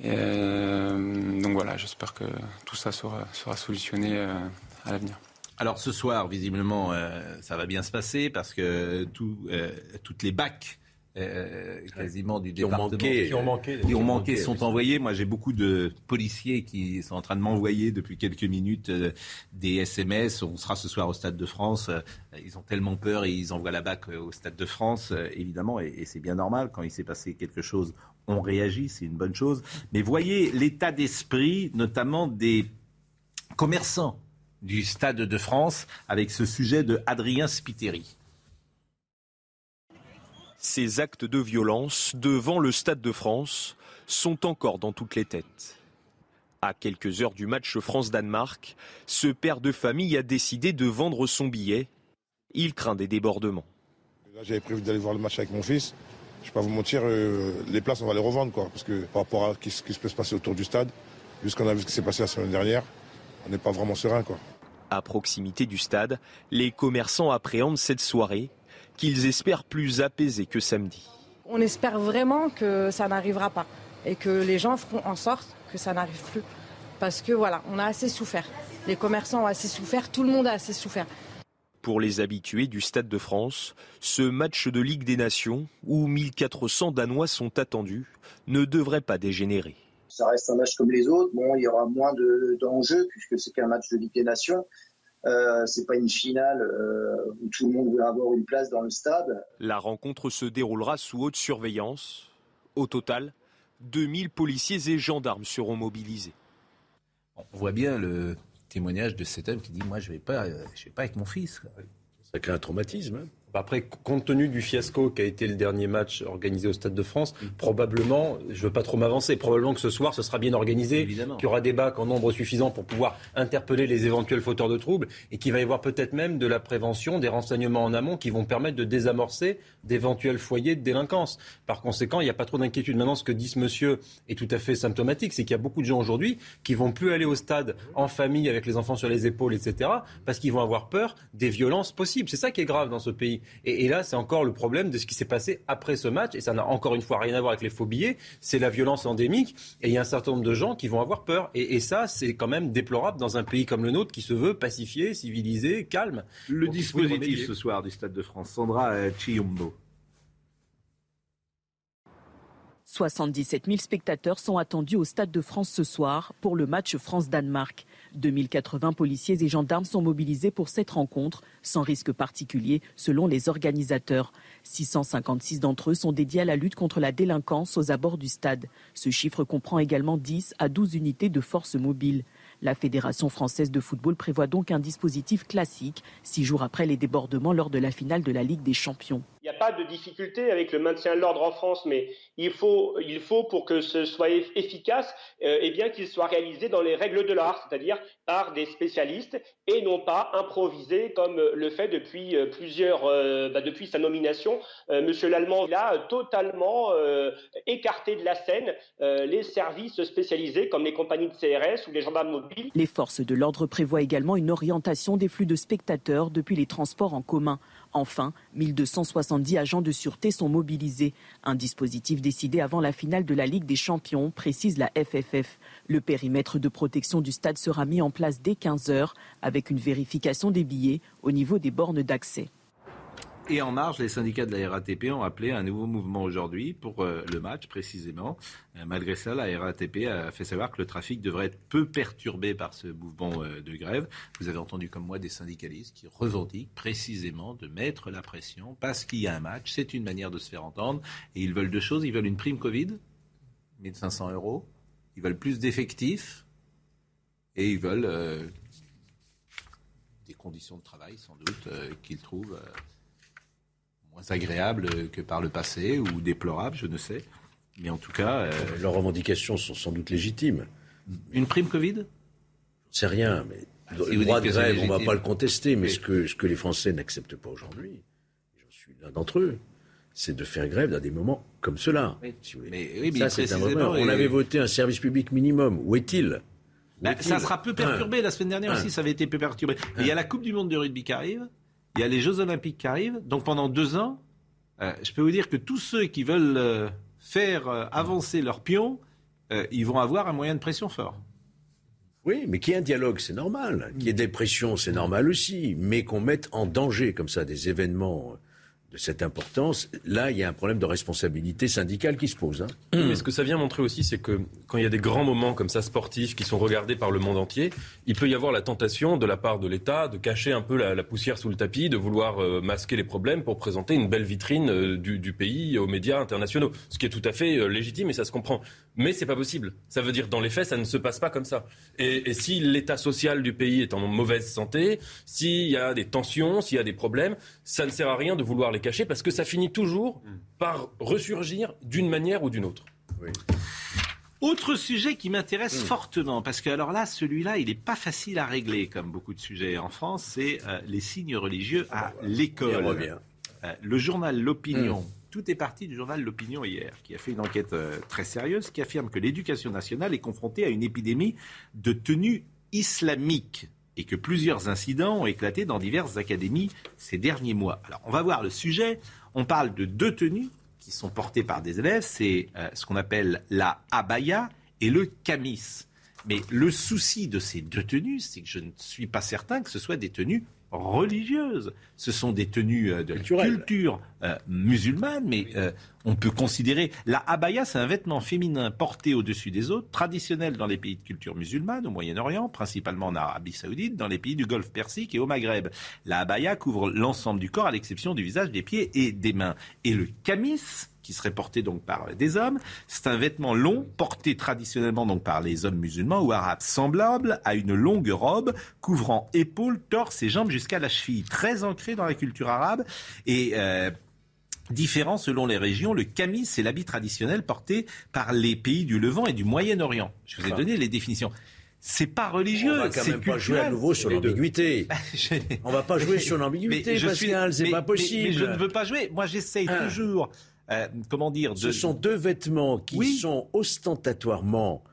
Donc voilà, j'espère que tout ça sera, sera solutionné à l'avenir. Alors ce soir, visiblement, ça va bien se passer parce que tout, toutes les bacs euh, quasiment du qui département ont manqué, qui ont manqué, qui ont manqué sont envoyés. Moi, j'ai beaucoup de policiers qui sont en train de m'envoyer depuis quelques minutes euh, des SMS. On sera ce soir au Stade de France. Euh, ils ont tellement peur et ils envoient la BAC au Stade de France, évidemment, et, et c'est bien normal. Quand il s'est passé quelque chose, on réagit, c'est une bonne chose. Mais voyez l'état d'esprit, notamment des commerçants du Stade de France, avec ce sujet de Adrien Spiteri. Ces actes de violence devant le Stade de France sont encore dans toutes les têtes. À quelques heures du match France-Danemark, ce père de famille a décidé de vendre son billet. Il craint des débordements. Là, j'avais prévu d'aller voir le match avec mon fils. Je ne vais pas vous mentir, euh, les places, on va les revendre. Quoi, parce que par rapport à ce qui peut se passer autour du stade, vu ce qu'on a vu ce qui s'est passé la semaine dernière, on n'est pas vraiment serein. Quoi. À proximité du stade, les commerçants appréhendent cette soirée qu'ils espèrent plus apaisés que samedi. On espère vraiment que ça n'arrivera pas et que les gens feront en sorte que ça n'arrive plus. Parce que voilà, on a assez souffert. Les commerçants ont assez souffert, tout le monde a assez souffert. Pour les habitués du Stade de France, ce match de Ligue des Nations, où 1400 Danois sont attendus, ne devrait pas dégénérer. Ça reste un match comme les autres. Bon, il y aura moins d'enjeux puisque c'est qu'un match de Ligue des Nations. Euh, c'est pas une finale euh, où tout le monde veut avoir une place dans le stade. La rencontre se déroulera sous haute surveillance. Au total, 2000 policiers et gendarmes seront mobilisés. On voit bien le témoignage de cet homme qui dit Moi, je ne vais, pas, je vais pas avec mon fils. Ça crée un traumatisme. Hein après, compte tenu du fiasco qui a été le dernier match organisé au Stade de France, mmh. probablement, je ne veux pas trop m'avancer, probablement que ce soir, ce sera bien organisé, qu'il y aura des bacs en nombre suffisant pour pouvoir interpeller les éventuels fauteurs de troubles et qu'il va y avoir peut-être même de la prévention, des renseignements en amont qui vont permettre de désamorcer d'éventuels foyers de délinquance. Par conséquent, il n'y a pas trop d'inquiétude. Maintenant, ce que dit ce monsieur est tout à fait symptomatique, c'est qu'il y a beaucoup de gens aujourd'hui qui vont plus aller au stade en famille avec les enfants sur les épaules, etc., parce qu'ils vont avoir peur des violences possibles. C'est ça qui est grave dans ce pays. Et, et là, c'est encore le problème de ce qui s'est passé après ce match, et ça n'a encore une fois rien à voir avec les faux billets, c'est la violence endémique, et il y a un certain nombre de gens qui vont avoir peur. Et, et ça, c'est quand même déplorable dans un pays comme le nôtre qui se veut pacifié, civilisé, calme. Le dispositif ce soir du Stade de France, Sandra Chiombo. 77 000 spectateurs sont attendus au Stade de France ce soir pour le match France-Danemark. 2080 policiers et gendarmes sont mobilisés pour cette rencontre, sans risque particulier, selon les organisateurs. 656 d'entre eux sont dédiés à la lutte contre la délinquance aux abords du stade. Ce chiffre comprend également 10 à 12 unités de force mobile. La Fédération française de football prévoit donc un dispositif classique, six jours après les débordements lors de la finale de la Ligue des Champions. Il n'y a pas de difficulté avec le maintien de l'ordre en France, mais il faut, il pour que ce soit efficace, euh, eh bien qu'il soit réalisé dans les règles de l'art, c'est-à-dire par des spécialistes et non pas improvisé comme le fait depuis euh, plusieurs, euh, bah, depuis sa nomination. Monsieur Lallemand a totalement écarté de la scène les services spécialisés comme les compagnies de CRS ou les gendarmes mobiles. Les forces de l'ordre prévoient également une orientation des flux de spectateurs depuis les transports en commun. Enfin, 1270 agents de sûreté sont mobilisés. Un dispositif décidé avant la finale de la Ligue des Champions, précise la FFF. Le périmètre de protection du stade sera mis en place dès 15 heures avec une vérification des billets au niveau des bornes d'accès. Et en marge, les syndicats de la RATP ont appelé un nouveau mouvement aujourd'hui pour euh, le match précisément. Euh, malgré ça, la RATP a fait savoir que le trafic devrait être peu perturbé par ce mouvement euh, de grève. Vous avez entendu comme moi des syndicalistes qui revendiquent précisément de mettre la pression parce qu'il y a un match. C'est une manière de se faire entendre. Et ils veulent deux choses. Ils veulent une prime Covid, 1500 euros. Ils veulent plus d'effectifs. Et ils veulent des conditions de travail, sans doute, qu'ils trouvent moins agréables que par le passé ou déplorables, je ne sais. Mais en tout cas. Euh, Leurs revendications sont sans doute légitimes. Une prime Covid? C'est rien, mais ah, le droit de grève, on ne va pas le contester, mais ce, que, ce que les Français n'acceptent pas aujourd'hui, j'en suis l'un d'entre eux, c'est de faire grève dans des moments comme cela. Mais, oui, ça, c'est un On avait voté un service public minimum. Où est-il? Bah, ça sera peu perturbé. La semaine dernière aussi, ça avait été peu perturbé. Mais il y a la Coupe du Monde de rugby qui arrive. Il y a les Jeux Olympiques qui arrivent. Donc pendant deux ans, euh, je peux vous dire que tous ceux qui veulent euh, faire euh, avancer leur pion, ils vont avoir un moyen de pression fort. Oui, mais qu'il y ait un dialogue, c'est normal. Qu'il y ait des pressions, c'est normal aussi. Mais qu'on mette en danger comme ça des événements de cette importance, là, il y a un problème de responsabilité syndicale qui se pose. Hein. Mais ce que ça vient montrer aussi, c'est que quand il y a des grands moments comme ça sportifs qui sont regardés par le monde entier, il peut y avoir la tentation de la part de l'État de cacher un peu la, poussière sous le tapis, de vouloir euh, masquer les problèmes pour présenter une belle vitrine euh, du, pays aux médias internationaux. Ce qui est tout à fait euh, légitime et ça se comprend. Mais c'est pas possible. Ça veut dire dans les faits, ça ne se passe pas comme ça. Et, et si l'état social du pays est en mauvaise santé, s'il y a des tensions, s'il y a des problèmes, ça ne sert à rien de vouloir les cacher parce que ça finit toujours par ressurgir d'une manière ou d'une autre. Autre sujet qui m'intéresse hmm. fortement, parce que alors là, celui-là, il n'est pas facile à régler, comme beaucoup de sujets en France, c'est euh, les signes religieux à l'école. Euh, le journal L'Opinion, hmm. Tout est parti du journal L'Opinion hier, qui a fait une enquête euh, très sérieuse, qui affirme que l'éducation nationale est confrontée à une épidémie de tenue islamique et que plusieurs incidents ont éclaté dans diverses académies ces derniers mois. Alors, on va voir le sujet. On parle de deux tenues qui sont portées par des élèves. C'est euh, ce qu'on appelle la abaya et le camis. Mais le souci de ces deux tenues, c'est que je ne suis pas certain que ce soit des tenues religieuses. Ce sont des tenues euh, de culture euh, musulmane, mais euh, on peut considérer la abaya, c'est un vêtement féminin porté au-dessus des autres, traditionnel dans les pays de culture musulmane, au Moyen-Orient, principalement en Arabie Saoudite, dans les pays du Golfe Persique et au Maghreb. La abaya couvre l'ensemble du corps à l'exception du visage, des pieds et des mains. Et le camis, qui serait porté donc par des hommes. C'est un vêtement long porté traditionnellement donc par les hommes musulmans ou arabes, semblable à une longue robe couvrant épaules, torse et jambes jusqu'à la cheville, très ancré dans la culture arabe et euh, Différent selon les régions, le camis, c'est l'habit traditionnel porté par les pays du Levant et du Moyen-Orient. Je vous ai donné les définitions c'est pas religieux. On va quand même pas jouer à nouveau sur l'ambiguïté. On va pas jouer sur l'ambiguïté, Pascal, c'est pas possible. Mais, je ne veux pas jouer. Moi, j'essaye ah. toujours euh, comment dire Ce sont deux vêtements qui sont ostentatoirement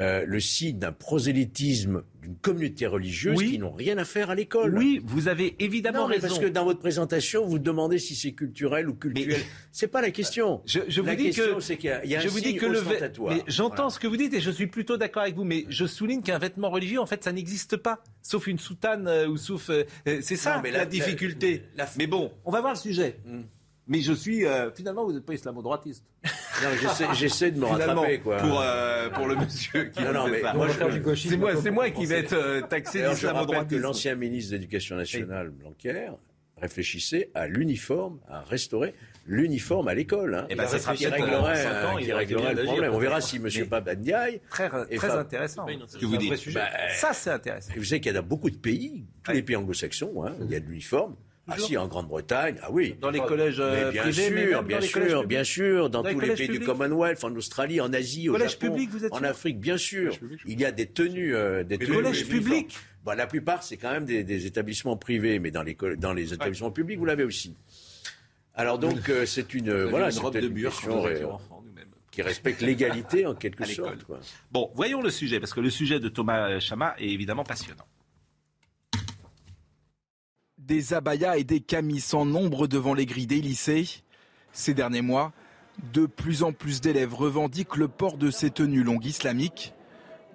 euh, le signe d'un prosélytisme d'une communauté religieuse qui n'ont rien à faire à l'école. Oui, vous avez évidemment raison. Parce que dans votre présentation, vous demandez si c'est culturel ou culturel. C'est pas la question. Je, vous la dis question, c'est qu'il y a, un vous dis que le mais j'entends ce que vous dites et je suis plutôt d'accord avec vous. Mais je souligne qu'un vêtement religieux, en fait, ça n'existe pas, sauf une soutane euh, ou sauf. c'est ça mais la, difficulté. mais bon, on va voir le sujet. Hmm. Mais je suis. Euh, finalement, vous n'êtes pas islamo-droitiste. J'essaie de me rattraper, quoi. Pour, euh, pour le monsieur qui non, non, mais ça. moi, c'est moi, c'est moi qui vais être euh, taxé d'islamo-droitisme. L'ancien ministre de l'Éducation nationale, Blanquer, réfléchissait à l'uniforme, à restaurer l'uniforme à l'école. Hein. Et ben, ça sera qui réglerait, ans, qui réglerait le problème. On verra si M. Pabandiaï... Très, très intéressant, ce que vous dites. Bah, ça, c'est intéressant. Vous savez qu'il y a dans beaucoup de pays, tous les pays anglo-saxons, hein, il y a de l'uniforme. Ah si, en Grande-Bretagne, ah oui. Dans les collèges mais bien privés, sûr, mais même bien dans les sûr, bien sûr, dans, tous les collèges pays du publics Commonwealth, en Australie, en Asie, au Collège Japon, public, vous êtes en Afrique, bien sûr. Il y a des tenues, euh, des Mais tenues collège uniformes. public Bon, la plupart, c'est quand même des, des établissements privés, mais dans les, dans les établissements publics, vous l'avez aussi. Alors donc, euh, c'est une, a voilà, une robe de euh, nous-mêmes. qui respecte l'égalité en quelque sorte. Quoi. Bon, voyons le sujet, parce que le sujet de Thomas Chama est évidemment passionnant. Des abayas et des camis sans nombre devant les grilles des lycées. Ces derniers mois, de plus en plus d'élèves revendiquent le port de ces tenues longues islamiques.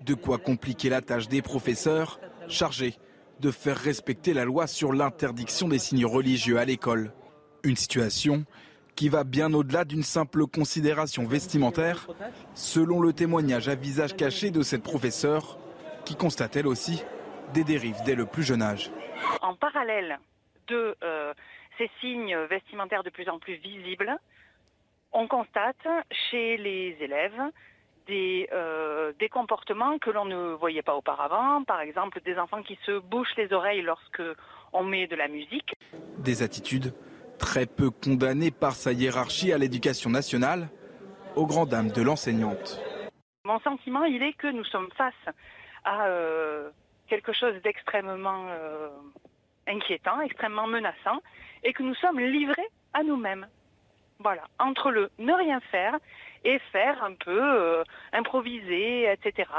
De quoi compliquer la tâche des professeurs chargés de faire respecter la loi sur l'interdiction des signes religieux à l'école. Une situation qui va bien au-delà d'une simple considération vestimentaire, selon le témoignage à visage caché de cette professeure, qui constate elle aussi des dérives dès le plus jeune âge. En parallèle de euh, ces signes vestimentaires de plus en plus visibles, on constate chez les élèves des, euh, des comportements que l'on ne voyait pas auparavant, par exemple des enfants qui se bouchent les oreilles lorsque on met de la musique. Des attitudes très peu condamnées par sa hiérarchie à l'éducation nationale, aux grandes dames de l'enseignante. Mon sentiment, il est que nous sommes face à euh, quelque chose d'extrêmement euh, inquiétant, extrêmement menaçant, et que nous sommes livrés à nous-mêmes. Voilà, entre le ne rien faire et faire un peu euh, improviser, etc.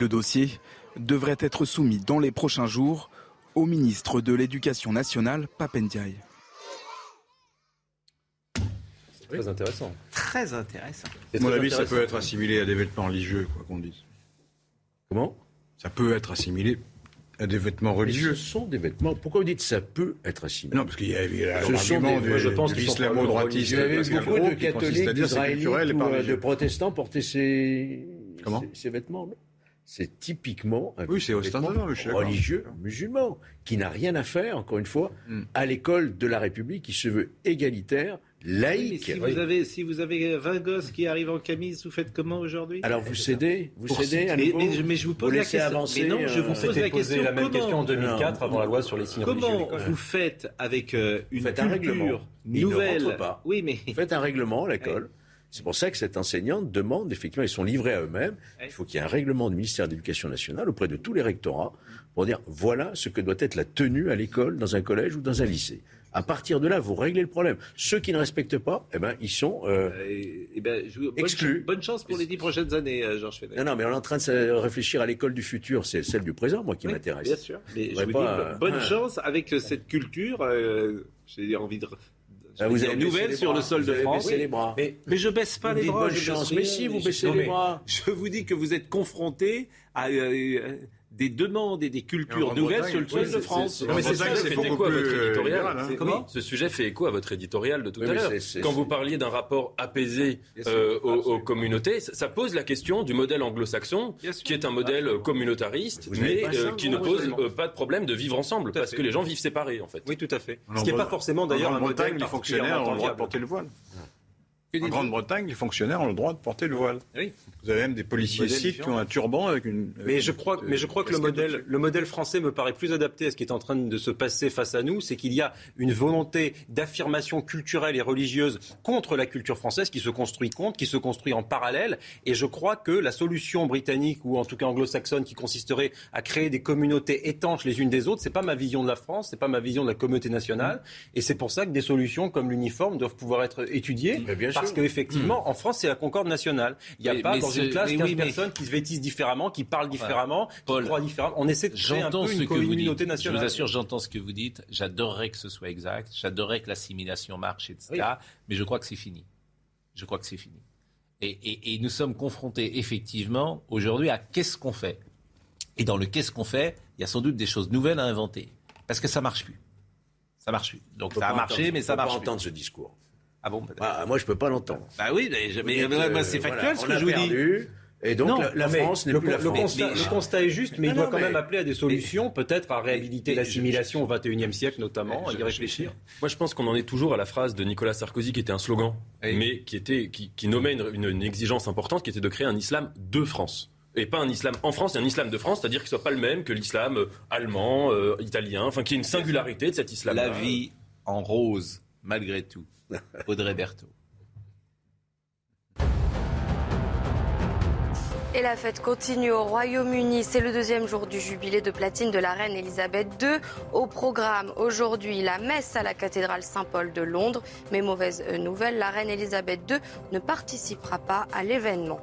Le dossier devrait être soumis dans les prochains jours au ministre de l'Éducation nationale, Papendiaï. Très intéressant. Très intéressant. À mon avis, ça peut être assimilé à des vêtements religieux, quoi qu'on dise. Comment? Ça peut être assimilé des vêtements Mais religieux. ce sont des vêtements. Pourquoi vous dites ça peut être assimilé? Non, parce qu'il y a, il y a Ce sont l'argument des- moi, je pense de l'islamo-droitisme Vous avez beaucoup de catholiques, d'israélites ou euh, de protestants porter ces, Comment? ces, ces vêtements. C'est typiquement un Oui, vêtement religieux musulman qui n'a rien à faire, encore une fois, Hmm. à l'école de la République qui se veut égalitaire, laïque. si, vous avez, si vous avez 20 gosses qui arrivent en camise, vous faites comment aujourd'hui? Alors vous cédez, vous Pour cédez à mais, nouveau mais- mais je vous pose la question. avancer, mais non, je euh, vous on pose la posé question. la même comment question en 2004 Non. avant la loi sur les signes Comment vous faites avec euh, une Faites un culture règlement. Il nouvelle ne rentre pas. Oui, mais Faites un règlement à l'école. C'est pour ça que cette enseignante demande, effectivement, ils sont livrés à eux-mêmes. Il faut qu'il y ait un règlement du ministère de l'Éducation nationale auprès de tous les rectorats pour dire voilà ce que doit être la tenue à l'école, dans un collège ou dans un lycée. À partir de là, vous réglez le problème. Ceux qui ne respectent pas, eh ben, ils sont euh, Eh- eh ben, je vous- bonne, chance pour les dix prochaines années, euh, Georges Fenech. Non, non, mais on est en train de réfléchir à l'école du futur. C'est celle du présent, moi, qui Oui, m'intéresse. Bien sûr. Mais je vous pas, dis, euh, bonne hein. chance avec cette culture. euh, J'ai envie de. Ah, vous avez nouvelle sur bras. le sol Vous de France. baissé les bras. Mais, mais je baisse pas Vous les bras. bonne je baisse chance. rien, Mais si, vous baissez les bras. Je vous dis que vous êtes confrontés à euh, des demandes et des cultures en nouvelles Bretagne, sur le sol de c'est- France. c'est- Non, mais En c'est Bretagne, ça, c'est fait écho à votre éditorial. hein. Ce sujet fait écho à votre éditorial de tout Oui, à l'heure. Quand vous parliez d'un rapport apaisé euh, aux, aux absolument. communautés, ça, pose la question du modèle anglo-saxon, qui est un modèle communautariste, mais euh, qui ne pose euh, pas de problème de vivre ensemble, parce fait. que les gens vivent séparés, en fait. Oui, tout à fait. En Ce qui n'est pas forcément d'ailleurs en un modèle Grande-Bretagne, les fonctionnaires ont le droit de porter le voile. En Grande-Bretagne, les fonctionnaires ont le droit de porter le voile. Oui. Vous avez même des policiers sikhs qui ont un turban avec une. Mais avec je crois, petite, mais je crois que le modèle, au-dessus. le modèle français me paraît plus adapté à ce qui est en train de se passer face à nous, c'est qu'il y a une volonté d'affirmation culturelle et religieuse contre la culture française qui se construit contre, qui se construit en parallèle. Et je crois que la solution britannique ou en tout cas anglo-saxonne qui consisterait à créer des communautés étanches les unes des autres, c'est pas ma vision de la France, c'est pas ma vision de la communauté nationale. Et c'est pour ça que des solutions comme l'uniforme doivent pouvoir être étudiées. Bien parce qu'effectivement, en France, c'est la concorde nationale. Il n'y a Mais- pas mais dans ce- une classe mais 15 oui, mais- personnes qui se vêtissent différemment, qui parlent différemment, Paul, qui croient différemment. On essaie de créer un peu une communauté Je nationale. vous assure, j'entends ce que vous dites. J'adorerais que ce soit exact. J'adorerais que l'assimilation marche, etc. Oui. Mais je crois que c'est fini. Je crois que c'est fini. Et, et- et nous sommes confrontés effectivement aujourd'hui à qu'est-ce qu'on fait. Et dans le qu'est-ce qu'on fait, il y a sans doute des choses nouvelles à inventer. Parce que ça marche plus. Ça marche plus. Donc ça a pas marché, entendre- mais ça marche plus. entendre ce discours. Ah bon bah, Moi, je peux pas l'entendre. Bah oui, mais, mais, c'est factuel ce que je vous dis. Et donc la, France n'est plus la France. Le constat, est juste, mais il doit quand même appeler à des solutions, peut-être à réhabiliter l'assimilation au XXIe siècle notamment, à y réfléchir. Moi, je pense qu'on en est toujours à la phrase de Nicolas Sarkozy qui était un slogan, mais qui, était, qui, nommait une, exigence importante qui était de créer un islam de France et pas un islam en France, et un islam de France, c'est-à-dire qu'il soit pas le même que l'islam euh, allemand, euh, italien, enfin qu'il y ait une singularité de cet islam. La vie en rose, malgré tout. Audrey Berthaud. Et la fête continue au Royaume-Uni. C'est le deuxième jour du jubilé de platine de la reine Elisabeth II. Au programme aujourd'hui, la messe à la cathédrale Saint-Paul de Londres. Mais mauvaise nouvelle, la reine Elisabeth II ne participera pas à l'événement.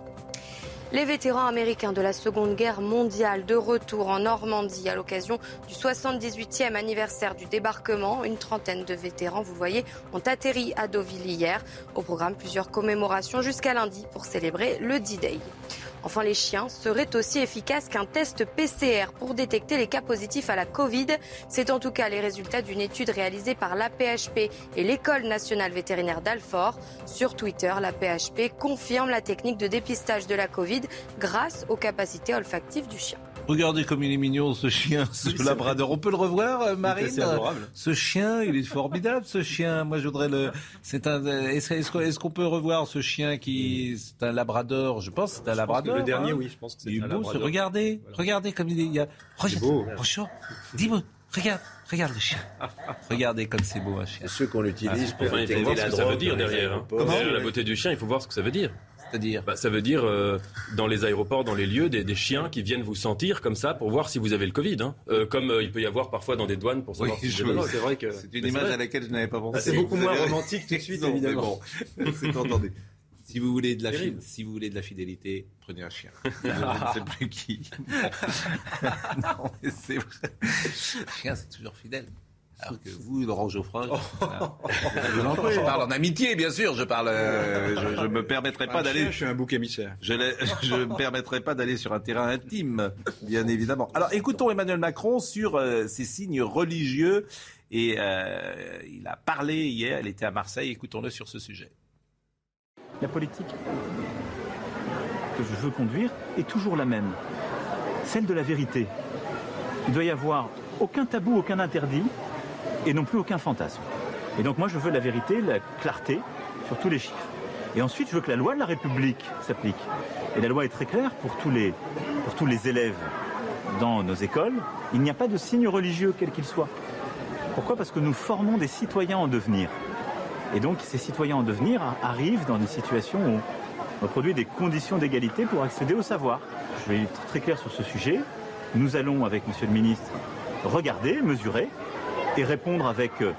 Les vétérans américains de la Seconde Guerre mondiale de retour en Normandie à l'occasion du 78e anniversaire du débarquement. Une trentaine de vétérans, vous voyez, ont atterri à Deauville hier. Au programme, plusieurs commémorations jusqu'à lundi pour célébrer le D-Day. Enfin, les chiens seraient aussi efficaces qu'un test PCR pour détecter les cas positifs à la Covid. C'est en tout cas les résultats d'une étude réalisée par l'APHP et l'École nationale vétérinaire d'Alfort. Sur Twitter, l'APHP confirme la technique de dépistage de la Covid grâce aux capacités olfactives du chien. Regardez comme il est mignon ce chien, ce labrador. On peut le revoir, euh, Marine Ce chien, il est formidable, ce chien. Moi, je voudrais le. C'est un. Est-ce qu'on peut revoir ce chien qui c'est un labrador? Je pense que c'est un labrador. Le dernier, hein. oui, je pense que c'est un beau, Regardez, regardez comme il est. Il y a... Regarde, dis-moi, regarde. Regarde le chien. Regardez comme c'est beau un chien. Ceux qu'on utilise pour enfin, il faut voir ce que ça veut dire derrière. Hein. la beauté du chien, il faut voir ce que ça veut dire. C'est-à-dire bah, Ça veut dire euh, dans les aéroports, dans les lieux, des, chiens qui viennent vous sentir comme ça pour voir si vous avez le Covid. Hein. Euh, comme euh, il peut y avoir parfois dans des douanes pour savoir si vous avez C'est vrai que c'est une image à laquelle je n'avais pas pensé. c'est beaucoup moins romantique tout de suite, évidemment. c'est entendu. Si vous voulez de la si vous voulez de la fidélité, prenez un chien. je ne sais plus qui. non, mais c'est vrai. Le chien, c'est toujours fidèle. Alors que vous, Laurent Geoffroy, oh. je, parle en amitié, bien sûr. Je parle. Euh, je, ne me permettrai pas d'aller. Je suis un bouc émissaire. Je ne me permettrai pas d'aller sur un terrain intime, bien évidemment. Alors, écoutons Emmanuel Macron sur euh, ces signes religieux. Et euh, il a parlé hier. Il était à Marseille. Écoutons-le sur ce sujet. La politique que je veux conduire est toujours la même, celle de la vérité. Il doit y avoir aucun tabou, aucun interdit et non plus aucun fantasme. Et donc moi je veux la vérité, la clarté sur tous les chiffres. Et ensuite je veux que la loi de la République s'applique. Et la loi est très claire pour tous les, pour tous les élèves dans nos écoles. Il n'y a pas de signe religieux quel qu'il soit. Pourquoi? Parce que nous formons des citoyens en devenir. Et donc ces citoyens en devenir arrivent dans des situations où on produit des conditions d'égalité pour accéder au savoir. Je vais être très clair sur ce sujet. Nous allons, avec Monsieur le Ministre, regarder, mesurer, et répondre avec euh,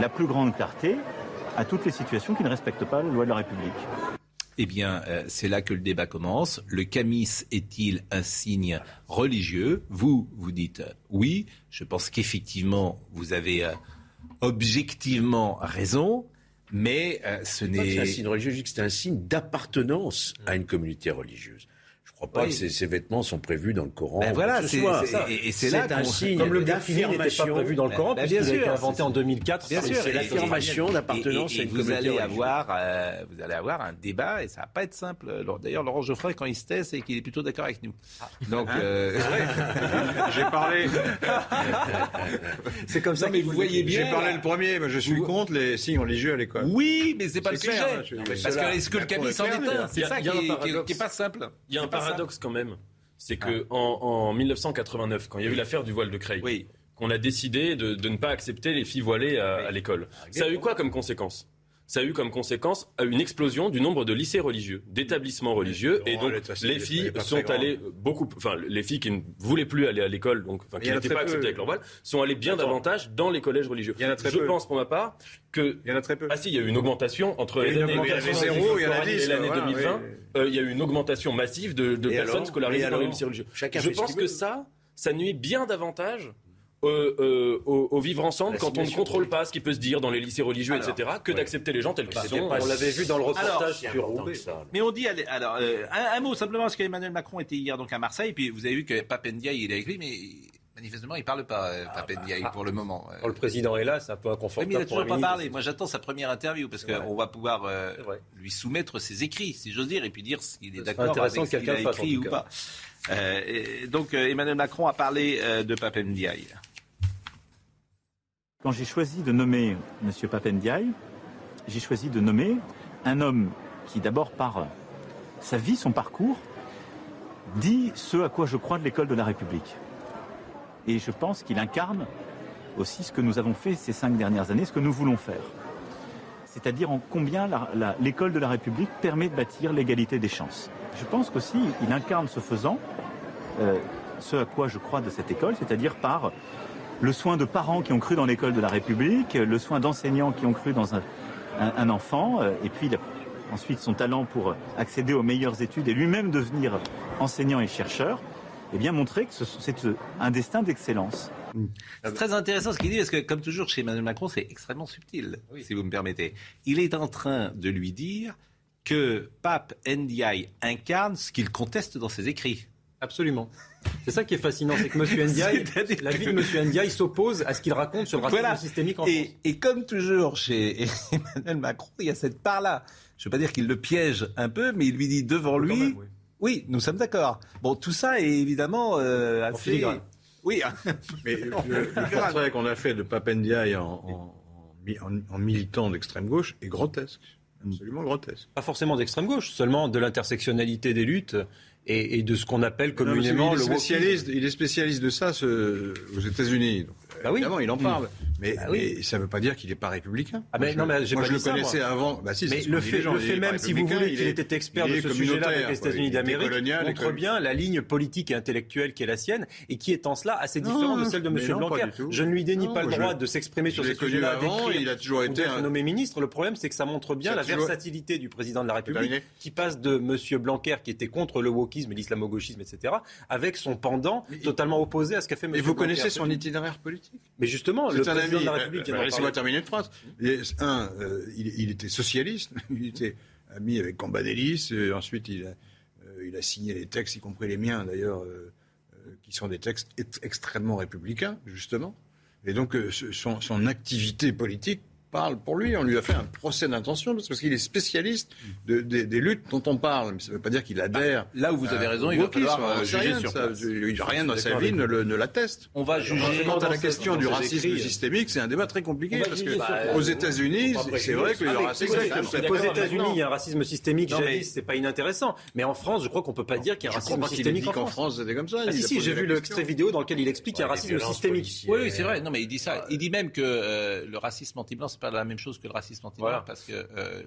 la plus grande clarté à toutes les situations qui ne respectent pas la loi de la République. Eh bien, euh, c'est là que le débat commence. Le camis est-il un signe religieux? Vous, vous dites euh, oui. Je pense qu'effectivement, vous avez objectivement raison. Mais ce n'est. C'est un signe religieux, c'est un signe d'appartenance à une communauté religieuse crois pas que ces, vêtements sont prévus dans le Coran. Ben voilà, c'est et, c'est là un signe comme le burkini n'était pas prévu dans le Coran, ben, bien sûr, a été inventé en 2004. C'est l'affirmation d'appartenance à une vous allez avoir, euh, vous allez avoir un débat et ça va pas être simple. D'ailleurs, Laurent Geoffroy, quand il se tait, c'est qu'il est plutôt d'accord avec nous. Ah. Donc, hein euh, j'ai parlé. c'est comme ça. mais vous voyez bien. J'ai parlé le premier, mais je suis contre les signes religieux à l'école. Oui, mais c'est pas le sujet. Parce que est-ce que le camis s'en est un C'est ça qui est pas simple. Il y a un paradoxe quand même, c'est que ah. en, 1989, quand il y a eu l'affaire du voile de Creil, qu'on a décidé de, ne pas accepter les filles voilées à, l'école. Ça a eu quoi comme conséquence? Ça a eu comme conséquence une explosion du nombre de lycées religieux, d'établissements religieux, et donc les filles sont allées beaucoup, enfin les filles qui ne voulaient plus aller à l'école, donc enfin, qui n'étaient pas acceptées avec leur voile, sont allées bien davantage dans les collèges religieux. Je pense pour ma part que il y en a très peu. Ah si, il y a eu une augmentation entre les années 1990 et l'année 2020. Euh, il y a eu une augmentation massive de, personnes scolarisées dans les lycées religieux. Je pense que ça, ça nuit bien davantage euh, euh, au, vivre ensemble quand on ne contrôle pas ce qui peut se dire dans les lycées religieux, etc., que d'accepter les gens tels qu'ils sont. On l'avait vu dans le reportage sur Mais on dit, alors, euh, un, mot simplement, parce qu'Emmanuel Macron était hier donc à Marseille, puis vous avez vu que Papendia, il a écrit, mais Manifestement, il ne parle pas, euh, Pape Ndiaye, ah, pour le moment. Quand le président est là, c'est un peu inconfortable. Oui, mais il n'a toujours pas parlé. Moi, j'attends sa première interview parce qu'on va pouvoir euh, lui soumettre ses écrits, si j'ose dire, et puis dire s'il est d'accord avec ce qu'il a écrit ou cas. pas. Euh, et donc, euh, Emmanuel Macron a parlé euh, de Pape Ndiaye. Quand j'ai choisi de nommer M. Papendiaï, j'ai choisi de nommer un homme qui, d'abord, par sa vie, son parcours, dit ce à quoi je crois de l'école de la République. Et je pense qu'il incarne aussi ce que nous avons fait ces cinq dernières années, ce que nous voulons faire. C'est-à-dire en combien l'école de la République permet de bâtir l'égalité des chances. Je pense qu'aussi, il incarne ce faisant euh, ce à quoi je crois de cette école, c'est-à-dire par le soin de parents qui ont cru dans l'école de la République, le soin d'enseignants qui ont cru dans un, un- un enfant, euh, et puis le- ensuite son talent pour accéder aux meilleures études et lui-même devenir enseignant et chercheur, et bien montrer que ce- c'est euh, un destin d'excellence. C'est très intéressant ce qu'il dit, parce que comme toujours chez Emmanuel Macron, c'est extrêmement subtil, si vous me permettez. Il est en train de lui dire que Pape Ndiaye incarne ce qu'il conteste dans ses écrits. Absolument. C'est ça qui est fascinant, c'est que M. Ndiaye, la vie de que- M. Ndiaye s'oppose à ce qu'il raconte sur le racisme Voilà. systémique en France. Et, et comme toujours chez Emmanuel Macron, il y a cette part-là. Je ne veux pas dire qu'il le piège un peu, mais il lui dit devant lui. oui. nous sommes d'accord. Bon, tout ça est évidemment euh, assez. filigrane. Oui, Mais le, le portrait qu'on a fait de Papendiaï en- en militant d'extrême gauche est grotesque. Absolument grotesque. Pas forcément d'extrême gauche, seulement de l'intersectionnalité des luttes et, et de ce qu'on appelle Non, communément il, est spécialiste, il est spécialiste de ça ce- aux États-Unis. Bah oui. Évidemment, il en Mm. parle. Mais, Bah oui. mais ça ne veut pas dire qu'il n'est pas républicain. Ah mais Moi, non je- mais moi, pas je le ça, connaissais moi. avant. Bah, si, mais le fait, gens, le même, si vous voulez, il qu'il était expert de ce sujet-là avec les. États-Unis d'Amérique montre bien la ligne politique et intellectuelle qui est la sienne et qui est en cela assez différente de celle de M. Blanquer. Je ne lui dénie pas le droit de s'exprimer sur ce sujet-là, il a toujours ou été nommé ministre. Le problème, c'est que ça montre bien la versatilité du président de la République qui passe de M. Blanquer, qui était contre le wokisme, l'islamo-gauchisme, etc., avec son pendant totalement opposé à ce qu'a fait M. Et vous Blanquer. connaissez son itinéraire politique Mais justement, le président ami. de la République euh, vient d'en Laissez-moi terminer une phrase. Et, Un, euh, il, il était socialiste, il était ami avec Cambadélis, et ensuite il a, euh, il a signé les textes, y compris les miens d'ailleurs, euh, euh, qui sont des textes ex- extrêmement républicains, justement. Et donc euh, son activité politique parle pour lui. On lui a fait un procès d'intention parce qu'il est spécialiste de- des- des luttes dont on parle. Mais ça ne veut pas dire qu'il adhère. Là où vous avez raison, il va falloir, juger rien sur ça. Rien dans sa vie ne le- ne l'atteste. On va juger Quant à la question du racisme écrits, systémique, c'est un débat très compliqué parce que aux États-Unis, c'est vrai que le Ah, racisme Aux États-Unis, il y a un racisme systémique, jadis, c'est pas inintéressant. Mais en France, je crois qu'on peut pas dire qu'il y a un racisme systémique en qu'en France. C'était comme ça. Ah si, si, j'ai vu le question. extrait vidéo dans lequel il explique qu'il y a un racisme systémique. Oui, oui, c'est vrai. Non, mais il dit ça. Il dit même que euh, le racisme anti-blanc, c'est pas la même chose que le racisme Voilà. parce que. euh,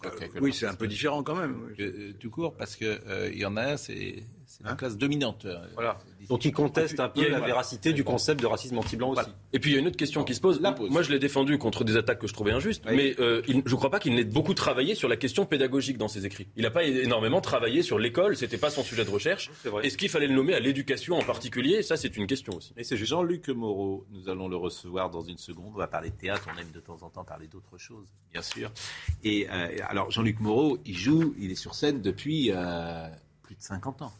que- le Oui, c'est un peu différent quand même. que, euh, tout court, parce que euh, il y en a un, c'est c'est Hein la classe dominante. euh, Voilà. Donc il conteste un peu la voilà. véracité du concept de racisme anti-blanc aussi. Et puis il y a une autre question qui se pose. La pose. Moi, je l'ai défendu contre des attaques que je trouvais injustes, mais euh, il- je ne crois pas qu'il n'ait beaucoup travaillé sur la question pédagogique dans ses écrits. Il n'a pas énormément travaillé sur l'école, c'était pas son sujet de recherche. Est-ce qu'il fallait le nommer à l'éducation en particulier? Ça, c'est une question aussi. Et c'est Jean-Luc Moreau, nous allons le recevoir dans une seconde. On va parler de théâtre, on aime de temps en temps parler d'autres choses, bien sûr. Et euh, alors, Jean-Luc Moreau, il joue, il est sur scène depuis euh, plus de 50 ans.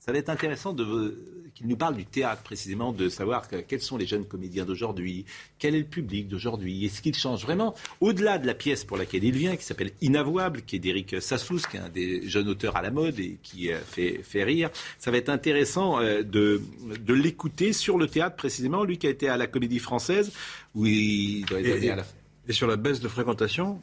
Ça va être intéressant de, qu'il nous parle du théâtre précisément, de savoir que- quels sont les jeunes comédiens d'aujourd'hui, quel est le public d'aujourd'hui, est-ce qu'il change vraiment au-delà de la pièce pour laquelle il vient, qui s'appelle Inavouable, qui est d'Éric Sassous, qui est un des jeunes auteurs à la mode et qui euh, fait, fait rire. Ça va être intéressant euh, de, de l'écouter sur le théâtre précisément, lui qui a été à la Comédie Française, où il doit Et, être et- à la et sur la baisse de fréquentation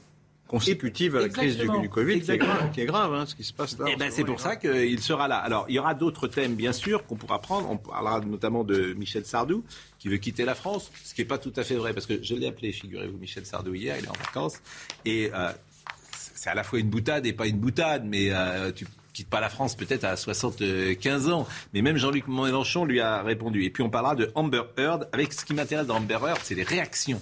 consécutive à la crise du, Covid, qui est grave, qui est grave, hein, ce qui se passe là. Eh en ben, ce c'est pour ça qu'il sera là. Alors, il y aura d'autres thèmes, bien sûr, qu'on pourra prendre. On parlera notamment de Michel Sardou, qui veut quitter la France, ce qui n'est pas tout à fait vrai, parce que je l'ai appelé, figurez-vous, Michel Sardou hier, il est en vacances. Et euh, c'est à la fois une boutade et pas une boutade, mais euh, tu quittes pas la France peut-être à 75 ans. Mais même Jean-Luc Mélenchon lui a répondu. Et puis on parlera de Amber Heard. Avec ce qui m'intéresse dans Amber Heard, c'est les réactions.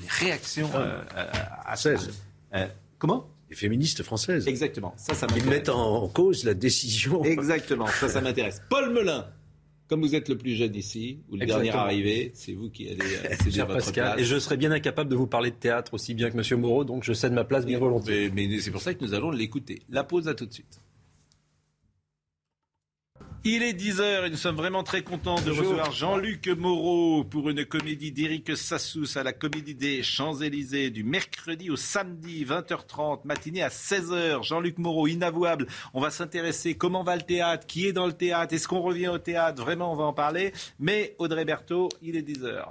Les réactions euh, euh, à 16. Euh, comment? Les féministes françaises. Exactement. Ça, ça Ils mettent en, cause la décision. Exactement, ça, ça m'intéresse. Paul Melun, comme vous êtes le plus jeune ici, ou le Exactement. dernier arrivé, c'est vous qui allez euh, céder votre Pascal, place. et je serais bien incapable de vous parler de théâtre aussi bien que M. Moreau, donc je cède ma place bien volontiers. Mais, mais c'est pour ça que nous allons l'écouter. La pause à tout de suite. Il est 10h et nous sommes vraiment très contents de recevoir Jean-Luc Moreau pour une comédie d'Éric Sassous à la Comédie des Champs-Élysées du mercredi au samedi 20h30, matinée à 16h. Jean-Luc Moreau, inavouable. On va s'intéresser comment va le théâtre, qui est dans le théâtre, est-ce qu'on revient au théâtre? Vraiment, on va en parler. Mais Audrey Berthaud, il est 10h.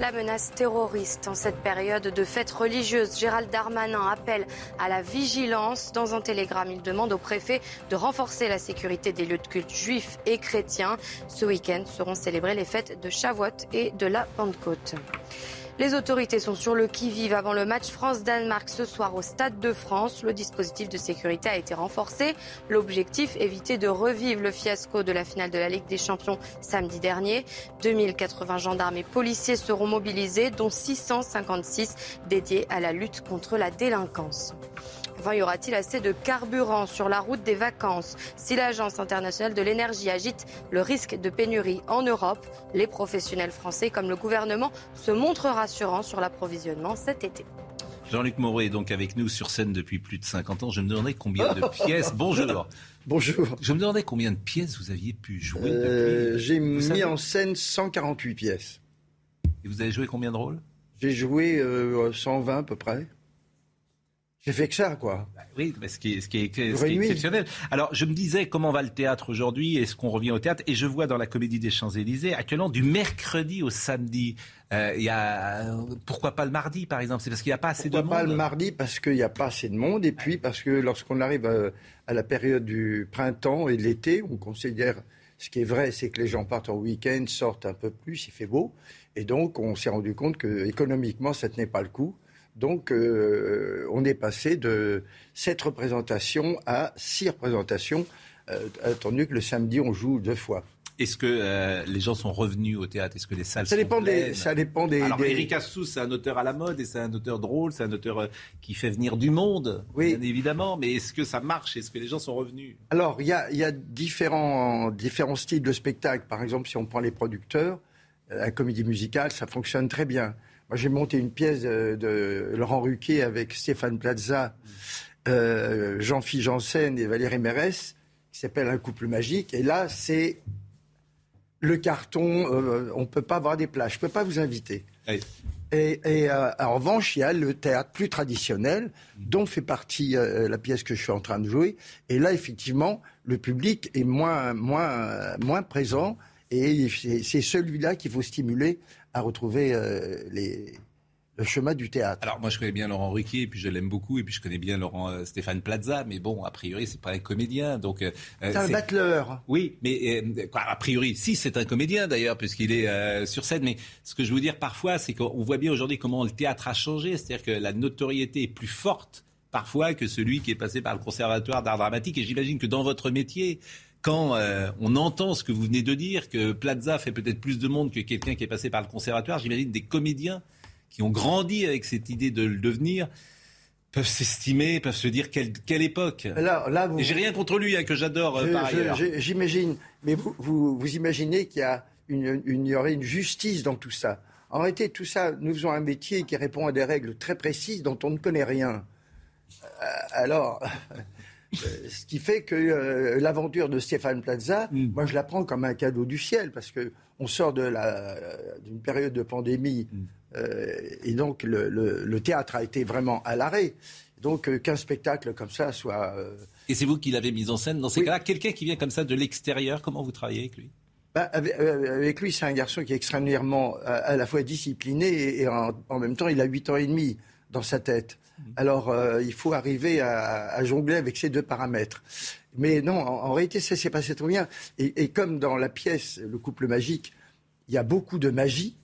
La menace terroriste en cette période de fête religieuse. Gérald Darmanin appelle à la vigilance. Dans un télégramme, il demande au préfet de renforcer la sécurité des lieux de culte juifs et chrétiens. Ce week-end seront célébrées les fêtes de Shavuot et de la Pentecôte. Les autorités sont sur le qui-vive avant le match France-Danemark ce soir au Stade de France. Le dispositif de sécurité a été renforcé. L'objectif, éviter de revivre le fiasco de la finale de la Ligue des Champions samedi dernier. 2080 gendarmes et policiers seront mobilisés, dont 656 dédiés à la lutte contre la délinquance. Enfin, y aura-t-il assez de carburant sur la route des vacances Si l'Agence internationale de l'énergie agite le risque de pénurie en Europe, les professionnels français comme le gouvernement se montrent rassurants sur l'approvisionnement cet été. Jean-Luc Moreau est donc avec nous sur scène depuis plus de 50 ans. Je me demandais combien de pièces. Bonjour. Bonjour. Je me demandais combien de pièces vous aviez pu jouer. Euh, J'ai mis en scène 148 pièces. Et vous avez joué combien de rôles? J'ai joué euh, 120 à peu près. J'ai fait que ça, quoi. Bah oui, ce qui est, ce qui est, ce qui est exceptionnel. Alors, je me disais, comment va le théâtre aujourd'hui? Est-ce qu'on revient au théâtre? Et je vois dans la Comédie des Champs-Élysées, actuellement, du mercredi au samedi. Euh, il y a, pourquoi pas le mardi, par exemple? C'est parce qu'il n'y a pas assez pourquoi de monde? pas le mardi? Parce qu'il n'y a pas assez de monde. Et puis, parce que lorsqu'on arrive à, à, la période du printemps et de l'été, on considère... Ce qui est vrai, c'est que les gens partent en week-end, sortent un peu plus, il fait beau. Et donc, on s'est rendu compte que économiquement, ça ne tenait pas le coup. Donc, euh, on est passé de sept représentations à six représentations, euh, attendu que le samedi, on joue deux fois. Est-ce que euh, les gens sont revenus au théâtre? Est-ce que les salles ça sont dépend pleines? des, Ça dépend des... Alors, des... Eric Assous, c'est un auteur à la mode et c'est un auteur drôle, c'est un auteur euh, qui fait venir du monde, oui. bien évidemment. Mais est-ce que ça marche? Est-ce que les gens sont revenus? Alors, il y a, y a différents, différents styles de spectacle. Par exemple, si on prend les producteurs, la comédie musicale, ça fonctionne très bien. Moi, j'ai monté une pièce de, de, Laurent Ruquier avec Stéphane Plaza, euh, Jean-Philippe Janssen et Valérie Mérès, qui s'appelle Un couple magique. Et là, c'est le carton. Euh, on ne peut pas avoir des plages. Je ne peux pas vous inviter. Et, et euh, en revanche, il y a le théâtre plus traditionnel, dont fait partie euh, la pièce que je suis en train de jouer. Et là, effectivement, le public est moins, moins, moins présent. Et c'est celui-là qu'il faut stimuler à retrouver euh, les, le chemin du théâtre. Alors moi je connais bien Laurent Ruquier et puis je l'aime beaucoup et puis je connais bien Laurent euh, Stéphane Plaza mais bon a priori c'est pas un comédien donc euh, c'est un battleur. Oui mais quoi, a priori si c'est un comédien d'ailleurs puisqu'il est euh, sur scène mais ce que je veux dire parfois c'est qu'on voit bien aujourd'hui comment le théâtre a changé c'est-à-dire que la notoriété est plus forte parfois que celui qui est passé par le conservatoire d'art dramatique et j'imagine que dans votre métier quand euh, on entend ce que vous venez de dire, que Plaza fait peut-être plus de monde que quelqu'un qui est passé par le conservatoire, j'imagine des comédiens qui ont grandi avec cette idée de le devenir peuvent s'estimer, peuvent se dire quelle, quelle époque. Là, là vous... J'ai rien contre lui, hein, que j'adore euh, par ailleurs. J'imagine, mais vous, vous, vous imaginez qu'il y, a une, une, il y aurait une justice dans tout ça. En réalité, tout ça, nous faisons un métier qui répond à des règles très précises dont on ne connaît rien. Euh, alors... Euh, ce qui fait que euh, l'aventure de Stéphane Plaza, mm. moi je la prends comme un cadeau du ciel parce que on sort de d'une période de pandémie mm. euh, et donc le, le, le, théâtre a été vraiment à l'arrêt. Donc euh, qu'un spectacle comme ça soit. Et c'est vous qui l'avez mis en scène dans ces oui. cas-là. Quelqu'un qui vient comme ça de l'extérieur, comment vous travaillez avec lui? Bah, avec, avec, lui, c'est un garçon qui est extrêmement à, à la fois discipliné et, et en, en, même temps, il a 8 ans et demi dans sa tête. Alors, euh, il faut arriver à, à, jongler avec ces deux paramètres. Mais non, en, en réalité, ça s'est passé trop bien. Et, et, comme dans la pièce Le couple magique, il y a beaucoup de magie.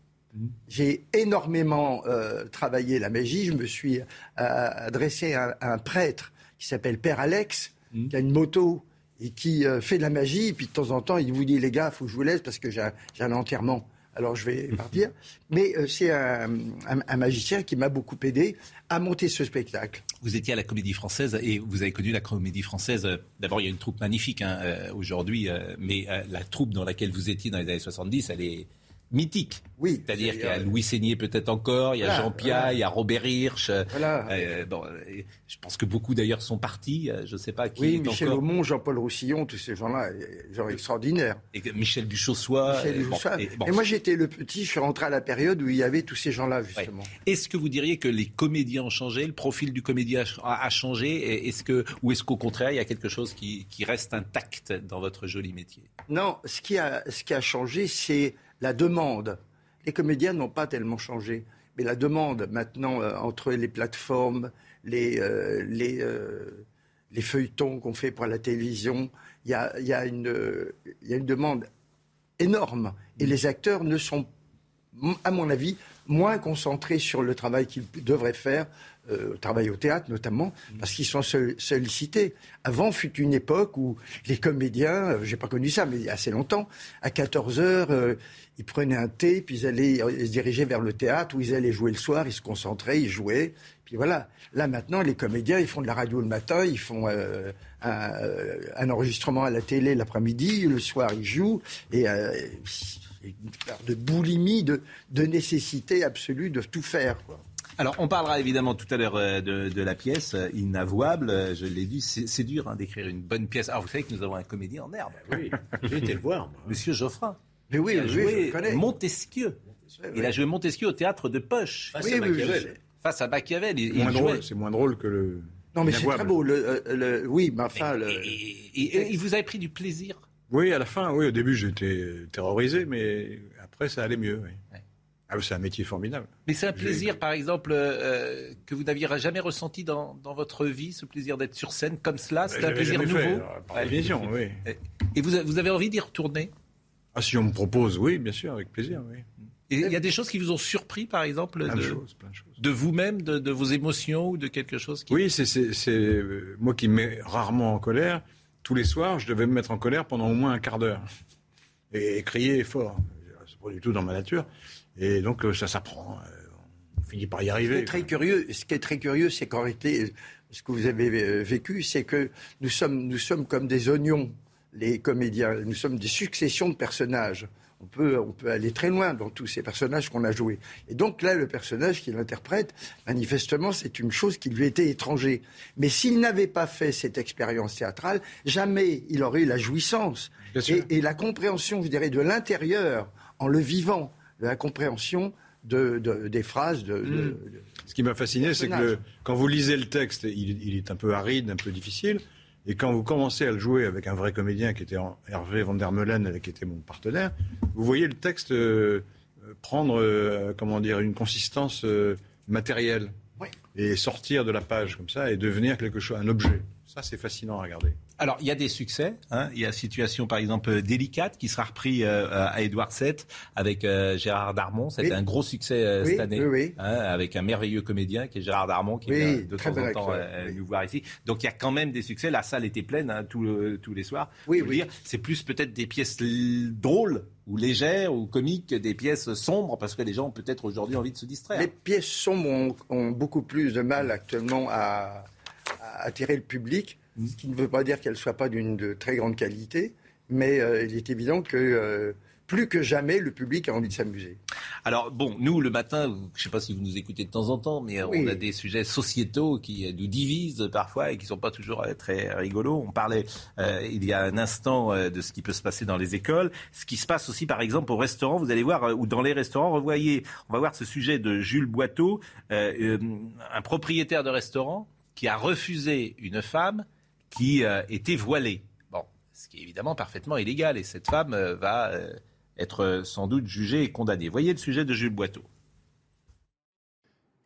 J'ai énormément euh, travaillé la magie. Je me suis euh, adressé à, à, un prêtre qui s'appelle Père Alex, mmh. qui a une moto et qui fait de la magie. Et puis de temps en temps, il vous dit, les gars, il faut que je vous laisse parce que j'ai un, un enterrement alors je vais partir. Mais euh, c'est un, un, un, magicien qui m'a beaucoup aidé à monter ce spectacle. Vous étiez à la Comédie Française et vous avez connu la Comédie Française. D'abord, il y a une troupe magnifique hein, euh, aujourd'hui, euh, mais la troupe dans laquelle vous étiez dans les années 70, elle est mythiques. Oui. C'est-à-dire qu'il y a Louis Seigné peut-être encore, il y a Voilà, Jean Pia, voilà. il y a Robert Hirsch. Voilà. Euh, bon, euh, je pense que beaucoup d'ailleurs sont partis. euh, Je ne sais pas qui Oui, est Michel encore. Aumont, Jean-Paul Roussillon, tous ces gens-là, gens extraordinaires. Et Michel Duchossois. Michel euh, bon, Joussois. et bon. Et moi, j'étais le petit, je suis rentré à la période où il y avait tous ces gens-là, justement. Est-ce que vous diriez que les comédiens ont changé, le profil du comédien a, changé, et est-ce que, ou est-ce qu'au contraire, il y a quelque chose qui, qui reste intact dans votre joli métier? Non, ce qui a, ce qui a changé, c'est la demande. Les comédiens n'ont pas tellement changé. Mais la demande, maintenant, euh, entre les plateformes, les, euh, les, euh, les feuilletons qu'on fait pour la télévision, il y a, y a une demande énorme. Et les acteurs ne sont, à mon avis, moins concentrés sur le travail qu'ils devraient faire, euh, le travail au théâtre notamment, parce qu'ils sont sol- sollicités. Avant fut une époque où les comédiens, euh, j'ai pas connu ça, mais il y a assez longtemps, à 14 heures, euh, ils prenaient un thé, puis ils allaient euh, se dirigeaient vers le théâtre où ils allaient jouer le soir, ils se concentraient, ils jouaient. Puis voilà. Là maintenant, les comédiens, ils font de la radio le matin, ils font euh, un, un enregistrement à la télé l'après-midi, le soir ils jouent, et une part de boulimie, de, de nécessité absolue de tout faire. Quoi. Alors, on parlera évidemment tout à l'heure euh, de, de la pièce euh, Inavouable. Euh, Je l'ai dit, c'est dur hein, d'écrire une bonne pièce. Alors, vous savez que nous avons un comédien en herbe. Oui, j'ai été le voir. moi. Monsieur Geoffrin. Mais oui, qui a oui, joué je le connais. Montesquieu. Il oui. a joué Montesquieu au théâtre de Poche. Face à Oui, oui, Machiavel. Face à Machiavel. Moins c'est moins drôle que le. Non, mais c'est très beau. Le, le- oui, mais enfin, le- Et, et- et vous avez pris du plaisir? Oui, à la fin, oui, au début j'étais terrorisé, mais après ça allait mieux. oui. Ah, c'est un métier formidable. Mais c'est un plaisir, par exemple, euh, que vous n'aviez jamais ressenti dans, dans votre vie, ce plaisir d'être sur scène comme cela. C'est un plaisir nouveau. fait, euh, par télévision, oui. Et vous, vous avez envie d'y retourner? Ah, si on me propose, oui, bien sûr, avec plaisir, oui. Et il y a des choses qui vous ont surpris, par exemple, Plein de, de choses, plein de choses. de vous-même, de, de vos émotions ou de quelque chose qui... Oui, c'est euh, moi qui me mets rarement en colère. Tous les soirs, je devais me mettre en colère pendant au moins un quart d'heure. Et, crier fort. C'est pas du tout dans ma nature. Et donc, euh, ça s'apprend. Euh, On finit par y Ce qui arriver. est très curieux, ce qui est très curieux, c'est qu'en réalité, ce que vous avez euh, vécu, c'est que nous sommes, nous sommes comme des oignons, les comédiens. Nous sommes des successions de personnages. On peut, on peut aller très loin dans tous ces personnages qu'on a joués. Et donc là, le personnage qu'il interprète, manifestement, c'est une chose qui lui était étranger. Mais s'il n'avait pas fait cette expérience théâtrale, jamais il aurait eu la jouissance et, et la compréhension, je dirais, de l'intérieur, en le vivant, la compréhension de, de- des phrases de- de, Ce qui m'a fasciné, c'est que le- quand vous lisez le texte, il, il est un peu aride, un peu difficile. Et quand vous commencez à le jouer avec un vrai comédien qui était Hervé van der Meulen, qui était mon partenaire, vous voyez le texte euh, euh, prendre, euh, comment dire, une consistance euh, matérielle et sortir de la page comme ça et devenir quelque chose, un objet. Ça, c'est fascinant à regarder. Alors, il y a des succès. hein. Il y a Situation, par exemple, euh, délicate, qui sera repris euh, à Édouard VII avec euh, Gérard Darmon. C'était Oui. un gros succès euh, Oui, cette année, oui, oui. hein, avec un merveilleux comédien qui est Gérard Darmon, qui vient de temps en temps euh, nous voir ici. Donc, il y a quand même des succès. La salle était pleine hein, tout le- tous les soirs. Oui, Je veux oui. dire, c'est plus peut-être des pièces drôles ou légères ou comiques que des pièces sombres, parce que les gens ont peut-être aujourd'hui envie de se distraire. Les pièces sombres ont, ont beaucoup plus de mal actuellement à, à attirer le public, ce qui ne veut pas dire qu'elles ne soient pas d'une de très grande qualité, mais euh, il est évident que euh, plus que jamais, le public a envie de s'amuser. Alors bon, nous le matin, je ne sais pas si vous nous écoutez de temps en temps, mais euh, Oui. on a des sujets sociétaux qui nous divisent parfois et qui sont pas toujours très rigolos. On parlait euh, il y a un instant euh, de ce qui peut se passer dans les écoles, ce qui se passe aussi par exemple au restaurant. Vous allez voir euh, ou dans les restaurants, revoyez, on va voir ce sujet de Jules Boiteau, un propriétaire de restaurant qui a refusé une femme qui euh, était voilée. Bon, ce qui est évidemment parfaitement illégal et cette femme euh, va euh, être sans doute jugée et condamnée. Voyez le sujet de Jules Boiteau.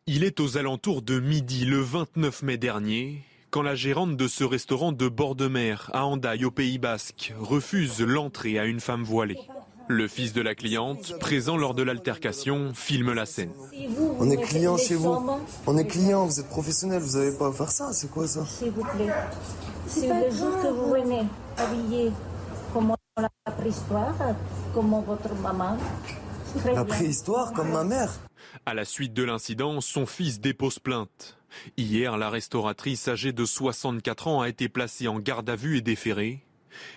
Il est aux alentours de midi le 29 mai dernier quand la gérante de ce restaurant de bord de mer à Hendaye au Pays Basque refuse l'entrée à une femme voilée. Le fils de la cliente, présent lors de l'altercation, filme la scène. On est client chez vous. On est client, vous êtes professionnel, vous n'avez pas à faire ça, c'est quoi ça S'il vous plaît. Si le jour que vous venez habillé comme la préhistoire, comme votre maman, La préhistoire, comme ma mère. À la suite de l'incident, son fils dépose plainte. Hier, la restauratrice âgée de 64 ans a été placée en garde à vue et déférée.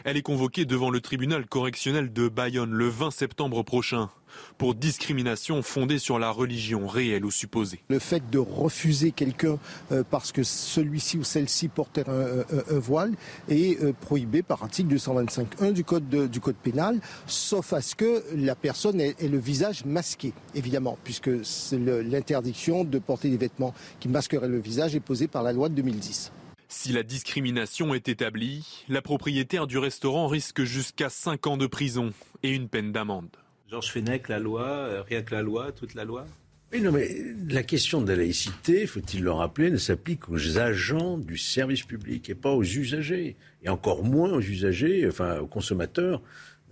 Elle est convoquée devant le tribunal correctionnel de Bayonne le 20 septembre prochain pour discrimination fondée sur la religion réelle ou supposée. Le fait de refuser quelqu'un euh, parce que celui-ci ou celle-ci portait un, voile est euh, prohibé par article 225.1 du code, du code pénal, sauf à ce que la personne ait le visage masqué, évidemment, puisque l'interdiction de porter des vêtements qui masqueraient le visage est posée par la loi de 2010. Si la discrimination est établie, la propriétaire du restaurant risque jusqu'à 5 ans de prison et une peine d'amende. Georges Fenech, la loi, euh, rien que la loi, toute la loi? Oui, non, mais la question de la laïcité, faut-il le rappeler, ne s'applique aux agents du service public et pas aux usagers. Et encore moins aux usagers, enfin aux consommateurs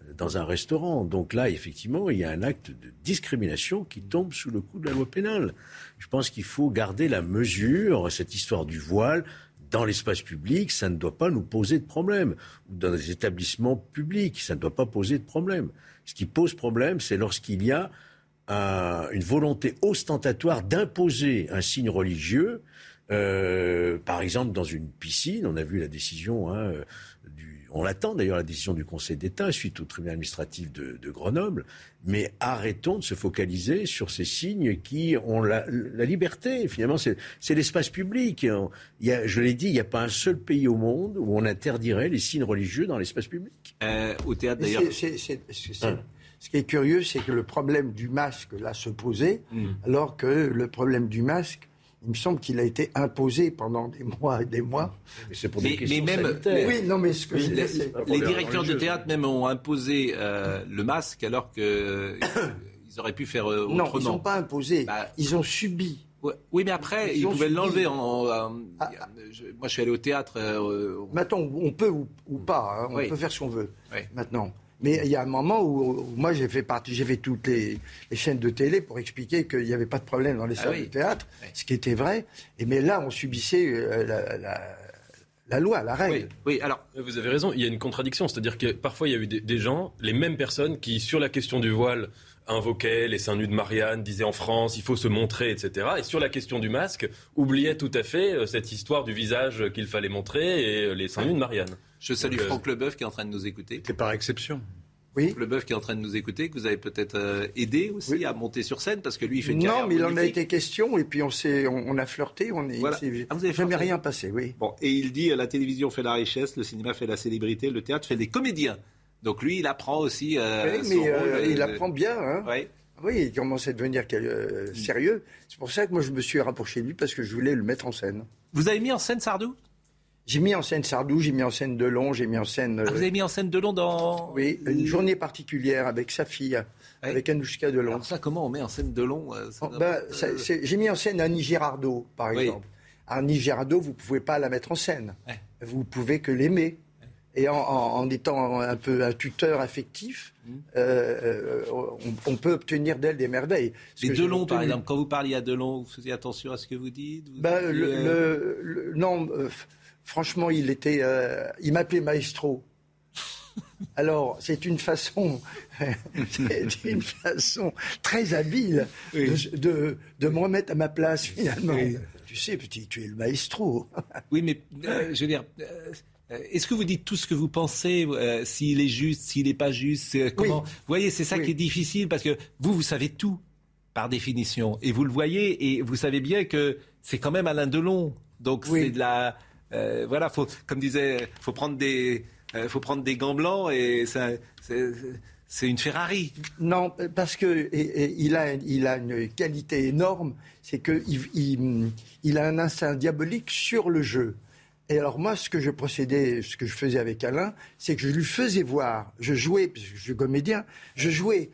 euh, dans un restaurant. Donc là, effectivement, il y a un acte de discrimination qui tombe sous le coup de la loi pénale. Je pense qu'il faut garder la mesure, cette histoire du voile, dans l'espace public, ça ne doit pas nous poser de problème. Dans des établissements publics, ça ne doit pas poser de problème. Ce qui pose problème, c'est lorsqu'il y a une volonté ostentatoire d'imposer un signe religieux. Euh, par exemple, dans une piscine, on a vu la décision hein, on l'attend d'ailleurs la décision du Conseil d'État suite au tribunal administratif de, Grenoble. Mais arrêtons de se focaliser sur ces signes qui ont la, liberté. Finalement, c'est l'espace public. je l'ai dit, il n'y a pas un seul pays au monde où on interdirait les signes religieux dans l'espace public. Euh, au théâtre d'ailleurs. Hein. Ce qui est curieux, c'est que le problème du masque là se posait, hmm. alors que le problème du masque il me semble qu'il a été imposé pendant des mois et des mois. Mais c'est pour des mais, même, oui, non, mais ce que les, directeurs de théâtre même ont imposé euh, le masque alors qu'ils euh, auraient pu faire autrement. Non, ils n'ont pas imposé. Bah, ils ont subi. Oui, mais après, ils, pouvaient l'enlever. En, ah. moi, je suis allé au théâtre. Euh, Maintenant, on peut ou, pas. Hein, on peut faire ce qu'on veut. Maintenant. Mais il y a un moment où, moi j'ai fait partie, j'ai fait toutes les, chaînes de télé pour expliquer qu'il n'y avait pas de problème dans les ah salles de théâtre, ce qui était vrai. Et mais là, on subissait euh, la, loi, la règle. Oui, alors vous avez raison. Il y a une contradiction, c'est-à-dire que parfois il y a eu des, gens, les mêmes personnes, qui sur la question du voile invoquaient les seins nus de Marianne, disaient en France, il faut se montrer, etc. Et sur la question du masque, oubliaient tout à fait euh, cette histoire du visage qu'il fallait montrer et euh, les seins nus de Marianne. Je salue Franck Leboeuf qui est en train de nous écouter. C'est par exception. Oui. Franck Leboeuf qui est en train de nous écouter, que vous avez peut-être euh, aidé aussi à monter sur scène parce que lui il fait une Non, mais il en a été question et puis on s'est, on, a flirté, on est. Ah, vous avez jamais rien passé, oui. Bon, et il dit la télévision fait la richesse, le cinéma fait la célébrité, le théâtre fait des comédiens. Donc lui, il apprend aussi. Euh, oui, mais euh, il apprend bien. Hein. Oui. Oui, il commence à devenir sérieux. C'est pour ça que moi je me suis rapproché de lui parce que je voulais le mettre en scène. Vous avez mis en scène Sardou? J'ai mis en scène Sardou, j'ai mis en scène Delon, j'ai mis en scène. Ah, vous avez mis en scène Delon dans. Oui, une journée particulière avec sa fille, avec Anouchka Delon. Alors ça, comment on met en scène Delon euh, ben, J'ai mis en scène Annie Girardot, par exemple. Annie Girardot, vous ne pouvez pas la mettre en scène. Vous Vous pouvez que l'aimer. Et en, étant un peu un tuteur affectif, mmh. euh, on, peut obtenir d'elle des merveilles. Mais Delon, par exemple, quand vous parliez à Delon, vous faisiez attention à ce que vous dites ben, le, Non, euh, franchement, il était, euh, il m'appelait maestro. Alors, c'est une façon, c'est une façon très habile de, de, me remettre à ma place finalement. Tu sais, petit, tu es le maestro. oui, mais euh, je veux dire. Euh, est-ce que vous dites tout ce que vous pensez, s'il est juste, s'il n'est pas juste comment... Vous voyez, c'est ça qui est difficile parce que vous, vous savez tout par définition, et vous le voyez, et vous savez bien que c'est quand même Alain Delon. Donc c'est de la, euh, voilà, faut, comme disait, faut prendre des, euh, faut prendre des gants blancs et c'est une Ferrari. Non, parce que il, a, il a une qualité énorme, c'est qu'il il, il, a un instinct diabolique sur le jeu. Et alors moi, ce que je procédais, ce que je faisais avec Alain, c'est que je lui faisais voir, je jouais, parce que je suis comédien, je jouais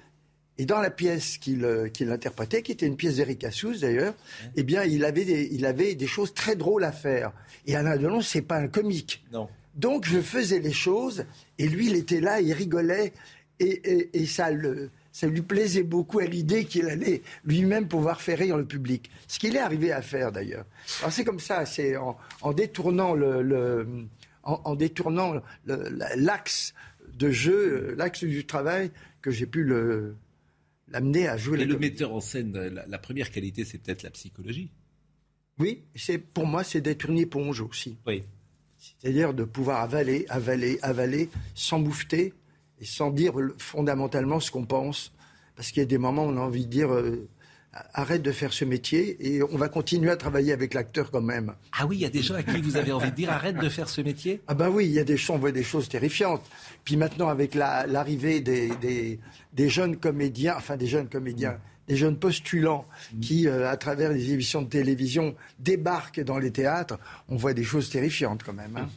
et dans la pièce qu'il qu'il interprétait, qui était une pièce d'Eric Assous d'ailleurs, eh bien, il avait, des, il avait des choses très drôles à faire. Et Alain Delon, c'est pas un comique. Non. Donc je faisais les choses, et lui, il était là, il rigolait, et, et, ça, le, ça lui plaisait beaucoup à l'idée qu'il allait lui-même pouvoir faire rire le public. Ce qu'il est arrivé à faire d'ailleurs. Alors c'est comme ça, c'est en, en, détournant le, le en, en, détournant l'axe de jeu, l'axe du travail, que j'ai pu le, l'amener à jouer. Et le metteur en scène, la, première qualité, c'est peut-être la psychologie. Oui, c'est pour moi, c'est d'être une éponge aussi. Oui. C'est-à-dire de pouvoir avaler, avaler, avaler, sans moufter et sans dire fondamentalement ce qu'on pense. Parce qu'il y a des moments où on a envie de dire euh, arrête de faire ce métier et on va continuer à travailler avec l'acteur quand même. Ah oui, il y a des gens à qui vous avez envie de dire arrête de faire ce métier? Ah ben oui, il y a des gens, on voit des choses terrifiantes. Puis maintenant, avec l'arrivée des, des, jeunes comédiens, enfin des jeunes comédiens, des jeunes postulants mm. qui, euh, à travers les émissions de télévision, débarquent dans les théâtres, on voit des choses terrifiantes quand même. Hein.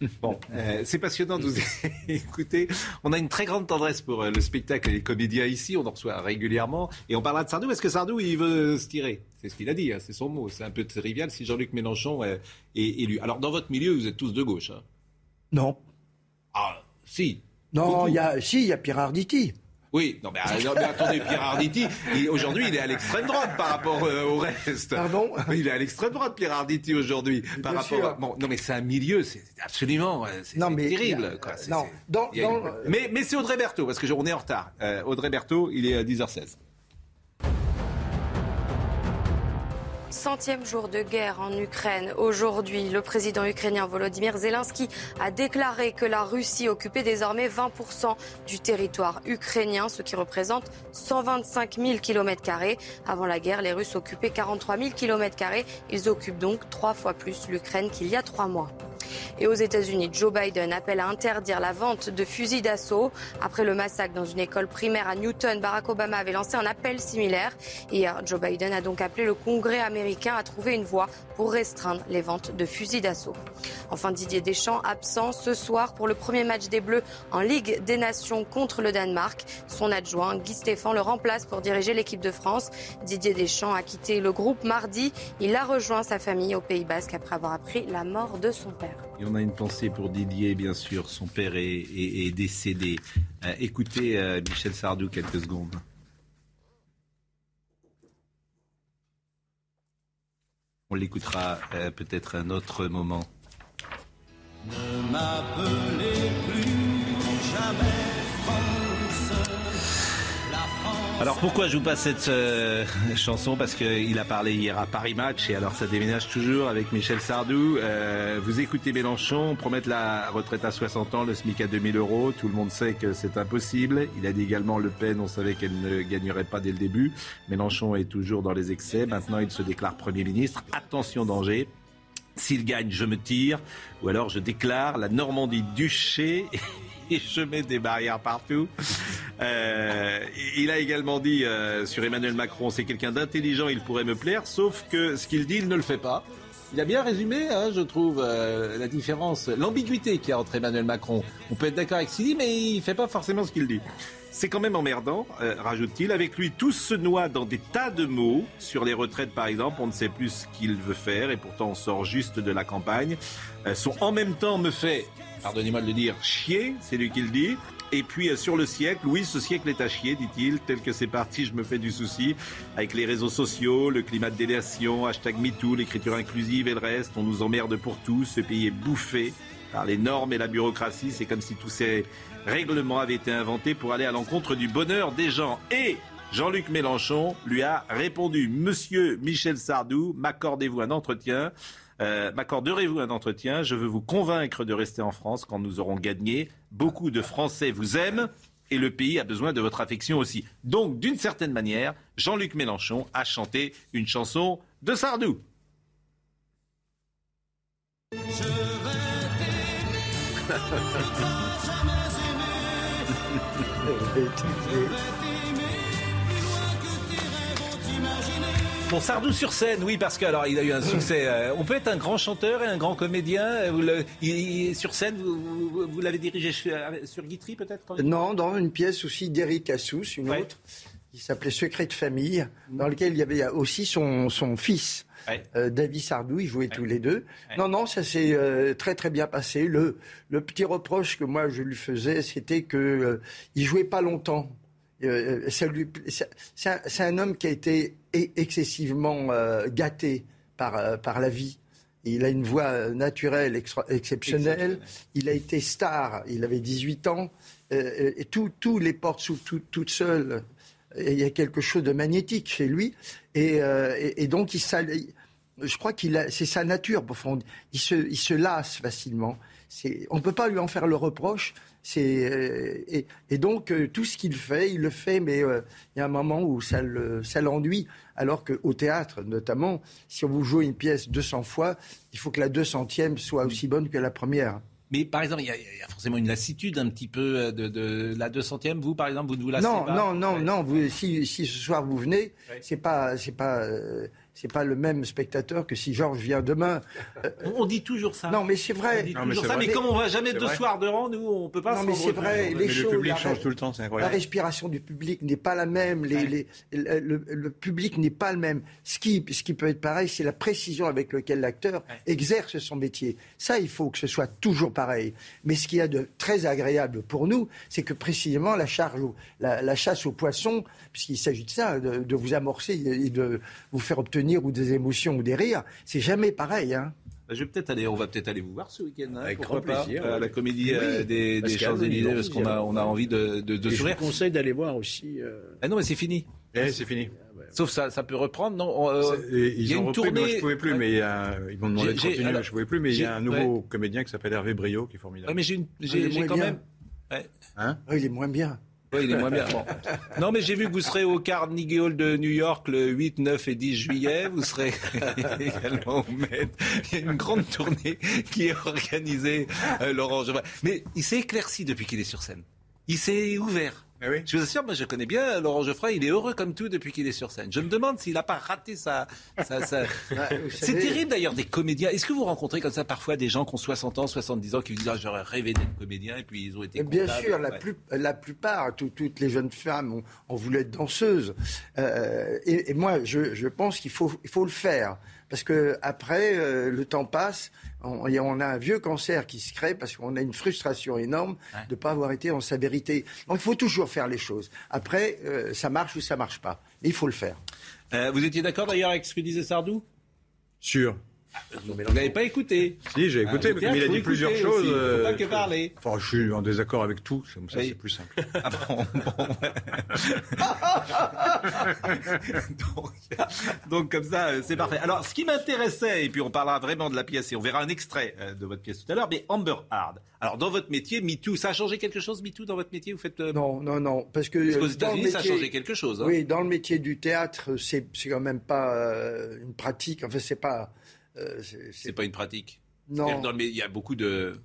Bon, euh, c'est passionnant de vous écouter. On a une très grande tendresse pour euh, le spectacle et les comédiens ici. On en reçoit régulièrement. Et on parlera de Sardou. Est-ce que Sardou, il veut se tirer C'est ce qu'il a dit, hein, c'est son mot. C'est un peu trivial si Jean-Luc Mélenchon est élu. Alors, dans votre milieu, vous êtes tous de gauche. Hein? Non. Ah, si. Non, il y a, si, il y a Pierre Arditi. Oui, non mais, euh, attendez, Pierre Arditi, aujourd'hui il est à l'extrême droite par rapport euh, au reste. Pardon Il est à l'extrême droite, Pierre Arditi aujourd'hui, par rapport. À... Bon, non mais c'est un milieu, c'est absolument, euh, c'est terrible. Mais, mais c'est Audrey Berthaud, parce que on est en retard. Audrey Berthaud, il est à 10h16. Centième jour de guerre en Ukraine. Aujourd'hui, le président ukrainien Volodymyr Zelensky a déclaré que la Russie occupait désormais 20% du territoire ukrainien, ce qui représente 125 000 km. Avant la guerre, les Russes occupaient 43 000 km. Ils occupent donc trois fois plus l'Ukraine qu'il y a trois mois. Et aux États-Unis, Joe Biden appelle à interdire la vente de fusils d'assaut. Après le massacre dans une école primaire à Newton, Barack Obama avait lancé un appel similaire. Hier, Joe Biden a donc appelé le Congrès américain à trouver une voie pour restreindre les ventes de fusils d'assaut. Enfin, Didier Deschamps absent ce soir pour le premier match des Bleus en Ligue des Nations contre le Danemark. Son adjoint, Guy Stéphane, le remplace pour diriger l'équipe de France. Didier Deschamps a quitté le groupe mardi. Il a rejoint sa famille au Pays Basque après avoir appris la mort de son père. Et on a une pensée pour Didier, bien sûr. Son père est, décédé. Euh, écoutez euh, Michel Sardou quelques secondes. On l'écoutera euh, peut-être un autre moment. Ne m'appelez plus jamais alors pourquoi je vous passe cette euh, chanson? Parce qu'il a parlé hier à Paris Match et alors ça déménage toujours avec Michel Sardou. Euh, vous écoutez Mélenchon promettre la retraite à 60 ans, le SMIC à 2000 euros. Tout le monde sait que c'est impossible. Il a dit également Le Pen, on savait qu'elle ne gagnerait pas dès le début. Mélenchon est toujours dans les excès. Maintenant, il se déclare Premier ministre. Attention danger. S'il gagne, je me tire. Ou alors je déclare la Normandie duché je mets des barrières partout. Euh, il a également dit euh, sur Emmanuel Macron, c'est quelqu'un d'intelligent, il pourrait me plaire, sauf que ce qu'il dit, il ne le fait pas. Il a bien résumé, hein, je trouve, euh, la différence, l'ambiguïté qu'il y a entre Emmanuel Macron. On peut être d'accord avec ce qu'il dit, mais il ne fait pas forcément ce qu'il dit. C'est quand même emmerdant, rajoute-t-il. Avec lui, tous se noient dans des tas de mots. Sur les retraites, par exemple, on ne sait plus ce qu'il veut faire et pourtant on sort juste de la campagne. son en même temps me fait pardonnez-moi de le dire, chier, c'est lui qui le dit. Et puis euh, sur le siècle, oui, ce siècle est à chier, dit-il. Tel que c'est parti, je me fais du souci. Avec les réseaux sociaux, le climat de délation, hashtag MeToo, l'écriture inclusive et le reste, on nous emmerde pour tout. Ce pays est bouffé par les normes et la bureaucratie. C'est comme si tous ces règlements avaient été inventés pour aller à l'encontre du bonheur des gens. Et Jean-Luc Mélenchon lui a répondu, Monsieur Michel Sardou, m'accordez-vous un entretien euh, m'accorderez-vous un entretien? Je veux vous convaincre de rester en France quand nous aurons gagné. Beaucoup de Français vous aiment et le pays a besoin de votre affection aussi. Donc, d'une certaine manière, Jean-Luc Mélenchon a chanté une chanson de Sardou. Bon, Sardou sur scène, oui, parce que alors il a eu un succès. Euh, on peut être un grand chanteur et un grand comédien. Euh, vous le, il, sur scène, vous, vous, l'avez dirigé sur, sur Guitry peut-être Non, dans une pièce aussi d'Éric Assous, une autre, qui s'appelait Secret de famille, dans lequel il y avait aussi son, son fils. Euh, David Sardou, ils jouaient tous les deux. Non, non, ça s'est très très bien passé. Le, le petit reproche que moi je lui faisais, c'était que il jouait pas longtemps. Euh, c'est un, homme qui a été e-, excessivement euh, gâté par, euh, par la vie. Il a une voix naturelle exceptionnelle. Il a été star. Il avait 18 ans. et tous les portes s'ouvrent toutes seules. il y a quelque chose de magnétique chez lui. Et, donc, il, je crois qu'il c'est sa nature profonde. Il se, il se lasse facilement. on ne peut pas lui en faire le reproche. C'est, et, donc, tout ce qu'il fait, il le fait, mais il y a un moment où ça, l'ennuie. Alors qu'au théâtre, notamment, si on vous joue une pièce 200 fois, il faut que la 200e soit aussi bonne que la première. Mais par exemple, il y, a forcément une lassitude un petit peu euh, de, de la 200e. Vous, par exemple, vous ne vous lassez non, pas Non, non, non. Vous, si, si, ce soir vous venez, c'est pas, c'est pas, euh, c'est pas le même spectateur que si Georges vient demain. On dit toujours ça. Non, mais c'est vrai. On dit toujours ça, mais comme on va jamais deux soirs de rang, nous, on peut pas. Non, mais c'est vrai. Les choses, le public change tout le temps, c'est incroyable. La respiration du public n'est pas la même. Les, les, le, public n'est pas le même. Ce qui, ce qui peut être pareil, c'est la précision avec laquelle l'acteur exerce son métier. Ça, il faut que ce soit toujours pareil. Mais ce qu'il y a de très agréable pour nous, c'est que précisément la charge, la, la chasse aux poissons, puisqu'il s'agit de ça, de, de vous amorcer et de vous faire obtenir ou des émotions ou des rires. C'est jamais pareil. Hein. Bah, je vais peut-être aller, on va peut-être aller vous voir ce week-end. Hein, Avec grand plaisir. à la comédie euh, des, des Champs-Élysées, parce qu'on a, on a envie de, de, de sourire. Je vous conseille d'aller voir aussi. Euh... Ah non, mais c'est fini. Eh, c'est fini. Sauf ça, ça peut reprendre, non euh, Il y a une tournée. Moi, je pouvais plus, mais il y a, ils m'ont demandé de continuer, alors, je pouvais plus, mais il y a un nouveau comédien qui s'appelle Hervé Brio qui est formidable. Ouais, mais j'ai, j'ai, quand même. Hein? Il est moins bien. Oui, il est moins bien. Non, mais j'ai vu que vous serez au Carnegie Hall de New York le 8, 9 et 10 juillet. Vous serez également au Met. Il y a une grande tournée qui est organisée, euh, Laurent. Mais il s'est éclairci depuis qu'il est sur scène. Il s'est ouvert. Ah je vous assure, moi je connais bien Laurent Geoffroy, il est heureux comme tout depuis qu'il est sur scène. Je me demande s'il n'a pas raté sa... c'est terrible d'ailleurs des comédiens. Est-ce que vous rencontrez comme ça parfois des gens qui ont 60 ans, 70 ans, qui vous disent ah, j'aurais rêvé d'être comédien et puis ils ont été... Bien sûr, la, plus, la plupart, toutes les jeunes femmes ont, voulu être danseuses. Euh, et, moi, je, je pense qu'il faut, il faut le faire. Parce que après, euh, le temps passe, on, on, a un vieux cancer qui se crée parce qu'on a une frustration énorme de ne pas avoir été en sa vérité. Donc il faut toujours faire les choses. Après, euh, ça marche ou ça marche pas. Mais il faut le faire. Euh, vous étiez d'accord d'ailleurs avec ce que disait Sardou? Sûr. Vous n'avez pas écouté. Si, j'ai écouté, mais il a dit plusieurs choses. Il ne faut pas que parler. Enfin, je suis en désaccord avec tout, comme ça c'est plus simple. Ah bon, donc, donc, comme ça, euh, c'est parfait. Alors, ce qui m'intéressait, et puis on parlera vraiment de la pièce, et on verra un extrait euh, de votre pièce tout à l'heure, mais Amber Hard. Alors, dans votre métier, MeToo, ça a changé quelque chose, MeToo, dans votre métier Vous faites euh, Non, non, non, parce que parce qu'aux États-Unis, ça a changé quelque chose. Hein. Oui, dans le métier du théâtre, c'est quand même pas une pratique. Enfin, c'est pas euh, c'est pas une pratique. Non. il y a beaucoup de.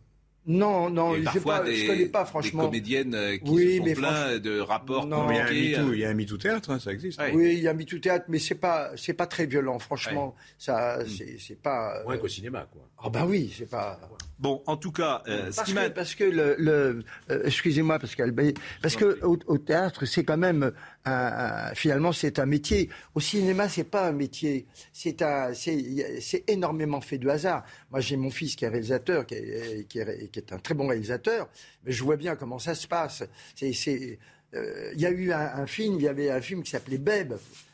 Non, non, je ne connais pas franchement. Des comédiennes euh, qui oui, se font plein de rapports non, il y a un MeToo, il y a un MeToo théâtre, hein, ça existe. Oui, il y a un MeToo théâtre, mais c'est pas, c'est pas très violent, franchement. Ça, mm. c'est pas. Moins qu'au cinéma, quoi. Ah ben oui, c'est pas. Bon, en tout cas, euh, parce, que, parce, que, le, le euh, excusez-moi Pascal, parce que au, théâtre c'est quand même un, finalement c'est un métier. Au cinéma c'est pas un métier, c'est un c'est énormément fait de hasard. Moi j'ai mon fils qui est réalisateur, qui est, qui est, qui est un très bon réalisateur, mais je vois bien comment ça se passe. C'est euh, il y a eu un, un, film, il y avait un film qui s'appelait Beb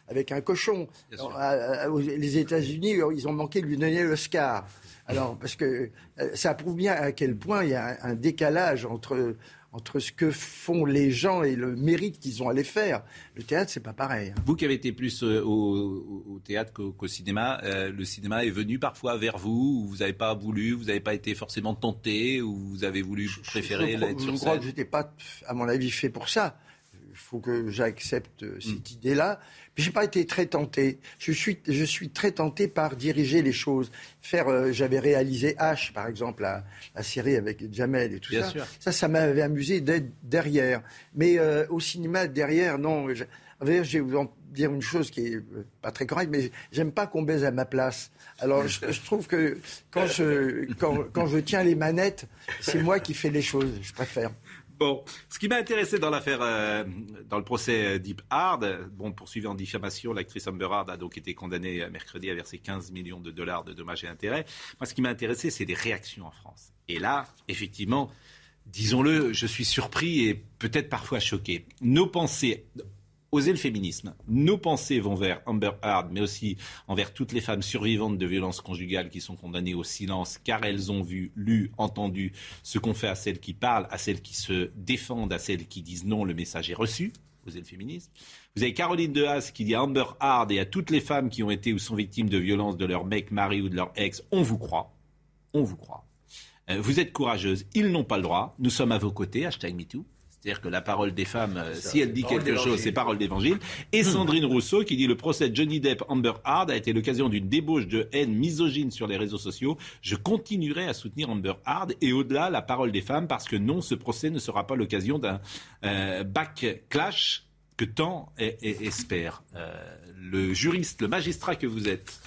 avec un cochon. les États-Unis, ils ont manqué de lui donner l'Oscar. Alors, parce que euh, ça prouve bien à quel point il y a un, décalage entre, entre ce que font les gens et le mérite qu'ils ont à les faire. Le théâtre, c'est pas pareil. Vous qui avez été plus euh, au, théâtre qu'au cinéma, euh, le cinéma est venu parfois vers vous, ou vous n'avez pas voulu, vous n'avez pas été forcément tenté, ou vous avez voulu préférer l'être sur scène Je crois que je n'étais pas, à mon avis, fait pour ça. Il faut que j'accepte cette hmm. idée-là. J'ai pas été très tenté. Je suis, je suis très tenté par diriger les choses. Faire, euh, j'avais réalisé H, par exemple, la, la, série avec Jamel et tout ça. Ça, ça m'avait amusé d'être derrière. Mais euh, au cinéma, derrière, non. Je, je vais vous dire une chose qui est euh, pas très correcte, mais j'aime pas qu'on baise à ma place. Alors, je, je trouve que quand je, quand, quand je tiens les manettes, c'est moi qui fais les choses. Je préfère. Bon, ce qui m'a intéressé dans l'affaire, euh, dans le procès euh, Deep Hard, bon, poursuivi en diffamation, l'actrice Amber Hard a donc été condamnée euh, mercredi à verser 15 millions de dollars de dommages et intérêts. Moi, ce qui m'a intéressé, c'est les réactions en France. Et là, effectivement, disons-le, je suis surpris et peut-être parfois choqué. Nos pensées, oser le féminisme. Nos pensées vont vers Amber Heard, mais aussi envers toutes les femmes survivantes de violences conjugales qui sont condamnées au silence, car elles ont vu, lu, entendu ce qu'on fait à celles qui parlent, à celles qui se défendent, à celles qui disent non, le message est reçu. Vous êtes féministe. Vous avez Caroline Dehaas qui dit à Amber Hard et à toutes les femmes qui ont été ou sont victimes de violences de leur mec, mari ou de leur ex, on vous croit. On vous croit. Euh, vous êtes courageuse, ils n'ont pas le droit. Nous sommes à vos côtés, hashtag MeToo. C'est-à-dire que la parole des femmes, euh, si elle dit quelque chose, c'est parole d'évangile. Et Sandrine Rousseau qui dit le procès de Johnny Depp Amber Hard a été l'occasion d'une débauche de haine misogyne sur les réseaux sociaux. Je continuerai à soutenir Amber Hard et au-delà la parole des femmes parce que non, ce procès ne sera pas l'occasion d'un euh, backlash que tant espère le juriste, le magistrat que vous êtes.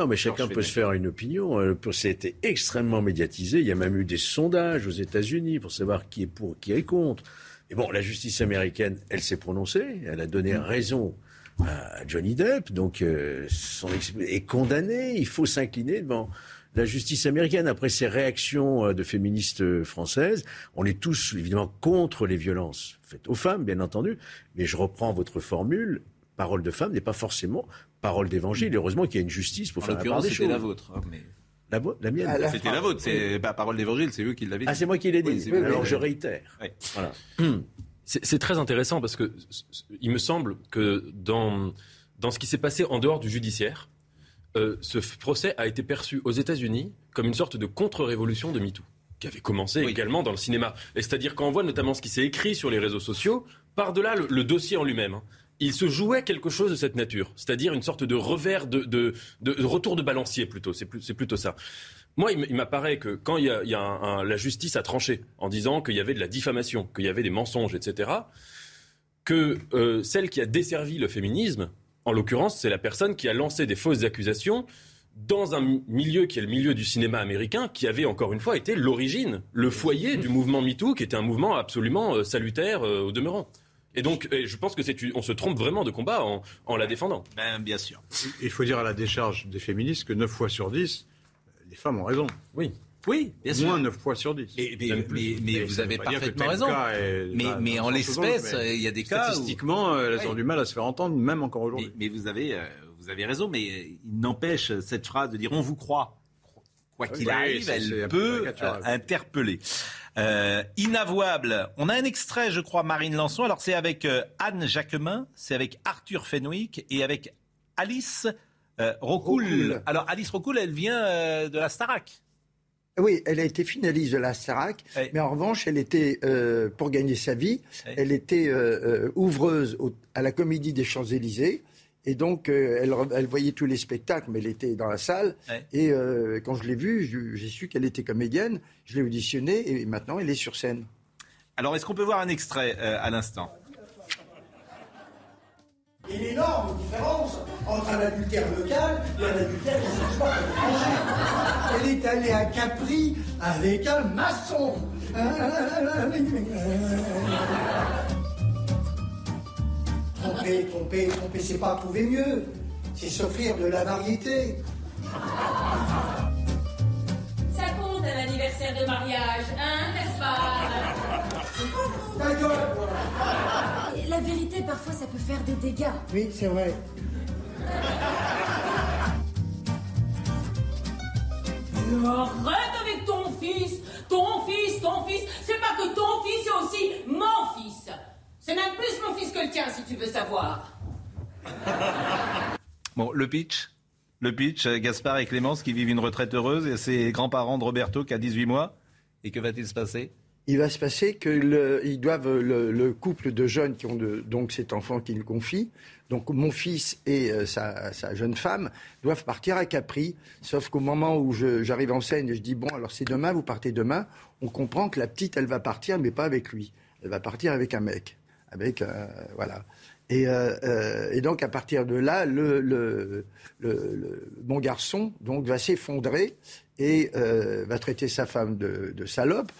Non, mais chacun peut se faire une opinion. A été extrêmement médiatisé. Il y a même eu des sondages aux États-Unis pour savoir qui est pour, qui est contre. Et bon, la justice américaine, elle s'est prononcée. Elle a donné Mm. raison à Johnny Depp. Donc, euh, son ex- est condamné. Il faut s'incliner devant la justice américaine. Après ces réactions euh, de féministes euh, françaises, on est tous évidemment contre les violences faites aux femmes, bien entendu. Mais je reprends votre formule. Parole de femme n'est pas forcément parole d'évangile. Heureusement qu'il y a une justice pour En faire la part des c'était choses. la vôtre. hein, mais- La, mienne. Ah, C'était la vôtre. C'est pas parole d'évangile, c'est eux qui l'avaient dit. Ah, c'est moi qui l'ai dit. Oui. Alors Oui, je réitère. Voilà. C'est très intéressant parce que il me semble que dans, dans ce qui s'est passé en dehors du judiciaire, euh, ce procès a été perçu aux États-Unis comme une sorte de contre-révolution de MeToo, qui avait commencé également dans le cinéma. Et C'est-à-dire qu'on voit notamment ce qui s'est écrit sur les réseaux sociaux, par-delà le, le dossier en lui-même. Il se jouait quelque chose de cette nature, c'est-à-dire une sorte de revers, de, retour de balancier plutôt. C'est plutôt ça. Moi, il m'apparaît que quand il y a, la justice a tranché en disant qu'il y avait de la diffamation, qu'il y avait des mensonges, etc., que euh, celle qui a desservi le féminisme, en l'occurrence, c'est la personne qui a lancé des fausses accusations dans un mi- milieu qui est le milieu du cinéma américain, qui avait encore une fois été l'origine, le foyer du mouvement MeToo, qui était un mouvement absolument euh, salutaire euh, au demeurant. Et donc, et je pense que c'est on se trompe vraiment de combat en, en la défendant. Ben, bien sûr. Il faut dire à la décharge des féministes que 9 fois sur 10, les femmes ont raison. Oui. Oui, bien sûr. Moins 9 fois sur 10. Mais, mais- mais- mais vous avez parfaitement raison. est- Mais- en l'espèce, il y a des cas où- Statistiquement, euh, elles Oui. ont du mal à se faire entendre, même encore aujourd'hui. Mais, mais vous avez, euh, vous avez raison, mais euh, il n'empêche cette phrase de dire on vous croit. Quoi qu'il Oui, arrive, elle peut euh, interpeller. Euh, inavouable. On a un extrait, je crois, Marine Lançon. Alors c'est avec euh, Anne Jacquemin, c'est avec Arthur Fenwick et avec Alice euh, Rocoul. Rocoul. Alors Alice Rocoul, elle vient euh, de la Starac. Oui, elle a été finaliste de la Starac, mais en revanche, elle était, euh, pour gagner sa vie, elle était euh, ouvreuse au- à la Comédie des Champs-Élysées. Et donc, euh, elle, elle voyait tous les spectacles, mais elle était dans la salle. Ouais. Et euh, quand je l'ai vue, j'ai su qu'elle était comédienne. Je l'ai auditionnée et maintenant, elle est sur scène. Alors est-ce qu'on peut voir un extrait euh, à l'instant Il y a une énorme différence entre un adultère local et un adultère qui s'exporte à l'étranger. Elle est allée à Capri avec un maçon. Tromper, tromper, tromper, c'est pas trouver mieux. C'est s'offrir de la variété. Ça compte un anniversaire de mariage, hein, Gaspard Ta gueule, La vérité, parfois, ça peut faire des dégâts. Oui, c'est vrai. Arrête avec ton fils Ton fils, ton fils C'est pas que ton fils, c'est aussi mon fils C'est même plus mon fils que le tien, si tu veux savoir. Bon, le pitch Le pitch, euh, Gaspard et Clémence qui vivent une retraite heureuse et ses grands-parents de Roberto qui a 18 mois. Et que va-t-il se passer? Il va se passer que le, ils doivent le, le couple de jeunes qui ont de- donc cet enfant qu'ils confient, donc mon fils et euh, sa, sa jeune femme doivent partir à Capri. Sauf qu'au moment où j'arrive en scène et je dis bon alors c'est demain, vous partez demain, on comprend que la petite elle va partir mais pas avec lui, elle va partir avec un mec, avec euh, voilà. Et, euh, euh, et donc à partir de là, le, le, le, mon garçon donc va s'effondrer et va traiter sa femme de, salope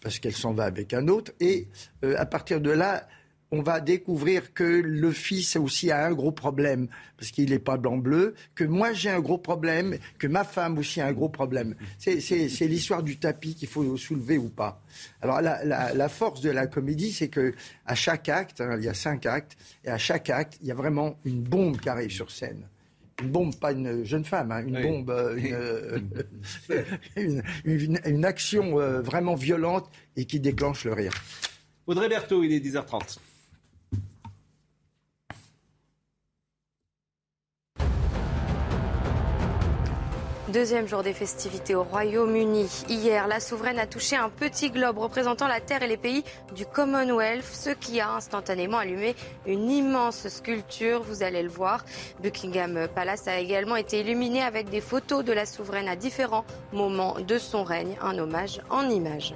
parce qu'elle s'en va avec un autre. Et à partir de là, on va découvrir que le fils aussi a un gros problème parce qu'il n'est pas blanc-bleu, que moi j'ai un gros problème, que ma femme aussi a un gros problème. C'est- l'histoire du tapis qu'il faut soulever ou pas. Alors la, la- la force de la comédie, c'est que à chaque acte, hein, il y a cinq actes, et à chaque acte, il y a vraiment une bombe qui arrive sur scène. Une bombe, pas une jeune femme, hein, une Oui. bombe, euh, une, euh, une, une- une action euh, vraiment violente et qui déclenche le rire. Audrey Berthaud, il est 10h30. Deuxième jour des festivités au Royaume-Uni. Hier, la souveraine a touché un petit globe représentant la Terre et les pays du Commonwealth, ce qui a instantanément allumé une immense sculpture, vous allez le voir. Buckingham Palace a également été illuminé avec des photos de la souveraine à différents moments de son règne, un hommage en images.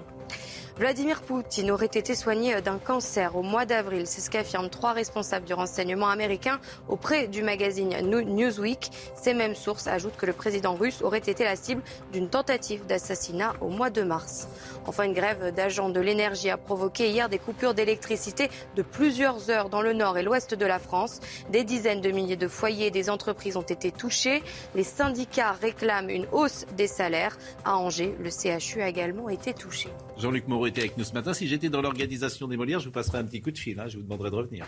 Vladimir Poutine aurait été soigné d'un cancer au mois d'avril. C'est ce qu'affirment trois responsables du renseignement américain auprès du magazine Newsweek. Ces mêmes sources ajoutent que le président russe aurait été la cible d'une tentative d'assassinat au mois de mars. Enfin, une grève d'agents de l'énergie a provoqué hier des coupures d'électricité de plusieurs heures dans le nord et l'ouest de la France. Des dizaines de milliers de foyers et des entreprises ont été touchés. Les syndicats réclament une hausse des salaires. À Angers, le CHU a également été touché. Jean-Luc Moreau était avec nous ce matin. Si j'étais dans l'organisation des Molières, je vous passerais un petit coup de fil. Hein. Je vous demanderais de revenir.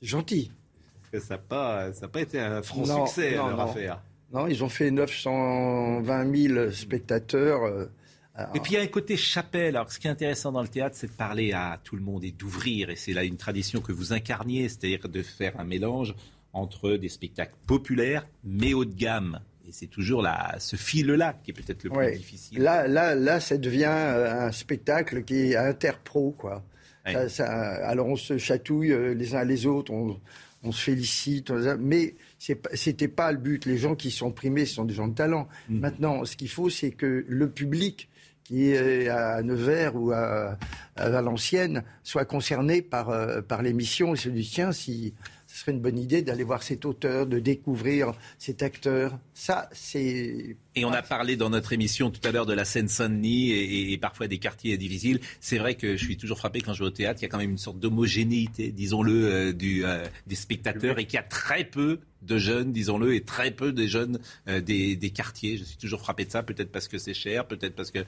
C'est gentil. Parce que ça n'a pas, pas été un franc succès, leur affaire. Non, ils ont fait 920 000 spectateurs. Euh, et puis il y a un côté chapelle. Alors ce qui est intéressant dans le théâtre, c'est de parler à tout le monde et d'ouvrir. Et c'est là une tradition que vous incarniez, c'est-à-dire de faire un mélange entre des spectacles populaires mais haut de gamme. Et c'est toujours là, ce fil-là qui est peut-être le plus difficile. Là, là, là, ça devient euh, un spectacle qui est interpro, quoi. alors on se chatouille euh, les uns les autres, on, se félicite, mais c'était pas le but. Les gens qui sont primés sont des gens de talent. Mm. Maintenant, ce qu'il faut, c'est que le public qui est à Nevers ou à, Valenciennes soit concerné par, euh, par l'émission et se dit tiens, si ce serait une bonne idée d'aller voir cet auteur, de découvrir cet acteur. Ça, c'est. Et on a parlé dans notre émission tout à l'heure de la Seine-Saint-Denis et, parfois des quartiers difficiles. C'est vrai que je suis toujours frappé quand je vais au théâtre. Il y a quand même une sorte d'homogénéité, disons-le, euh, du, euh, des spectateurs et qu'il y a très peu de jeunes, disons-le, et très peu de jeunes euh, des, quartiers. Je suis toujours frappé de ça, peut-être parce que c'est cher, peut-être parce que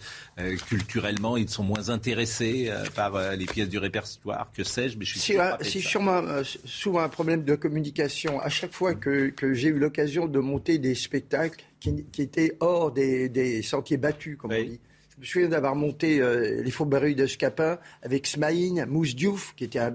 culturellement ils sont moins intéressés par les pièces du répertoire, que sais-je, mais je suis C'est sûrement souvent un problème de communication. À chaque fois que, que j'ai eu l'occasion de monter des spectacles qui, étaient hors des, sentiers battus, comme on dit. Je me souviens d'avoir monté euh, les fourberies de Scapin avec Smaïn, Mousse Diouf, qui était, un,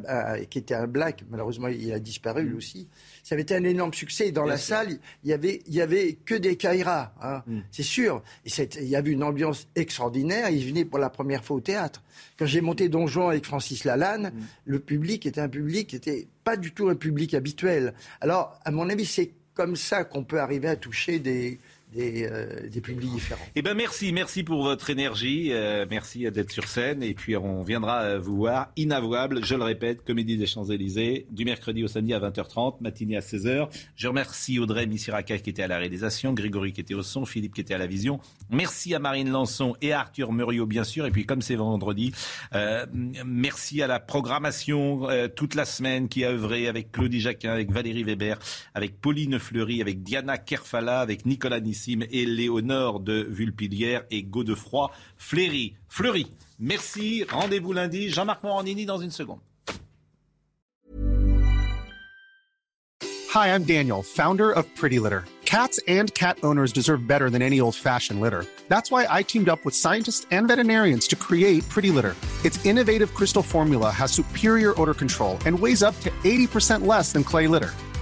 qui était un black. Malheureusement, il a disparu, lui mm. aussi. Ça avait été un énorme succès. Dans la salle, il y avait, il y avait que des Kaira, hein, mm. c'est sûr. Et il y avait une ambiance extraordinaire. Ils venaient pour la première fois au théâtre. Quand j'ai monté Don Juan avec Francis Lalanne, mm. le public était un public qui était pas du tout un public habituel. Alors, à mon avis, c'est comme ça qu'on peut arriver à toucher des, des, euh, des, publics différents. Eh ben merci, merci pour votre énergie, euh, merci d'être sur scène et puis on viendra euh, vous voir. Inavouable, je le répète, Comédie des Champs-Élysées, du mercredi au samedi à 20h30, matinée à 16h. Je remercie Audrey Missiraka qui était à la réalisation, Grégory qui était au son, Philippe qui était à la vision. Merci à Marine Lançon et à Arthur Muriot bien sûr et puis comme c'est vendredi, merci à la programmation toute la semaine qui a œuvré avec Claudie Jacquin, avec Valérie Weber, avec Pauline Fleury, avec Diana Kerfala, avec Nicolas Nice et Léonore de Vulpilière et Godefroy Fleury. Fleury. Merci. Rendez-vous lundi. Jean-Marc Morandini dans une seconde. Hi, I'm Daniel, founder of Pretty Litter. Cats and cat owners deserve better than any old-fashioned litter. That's why I teamed up with scientists and veterinarians to create Pretty Litter. Its innovative crystal formula has superior odor control and weighs up to 80% less than clay litter.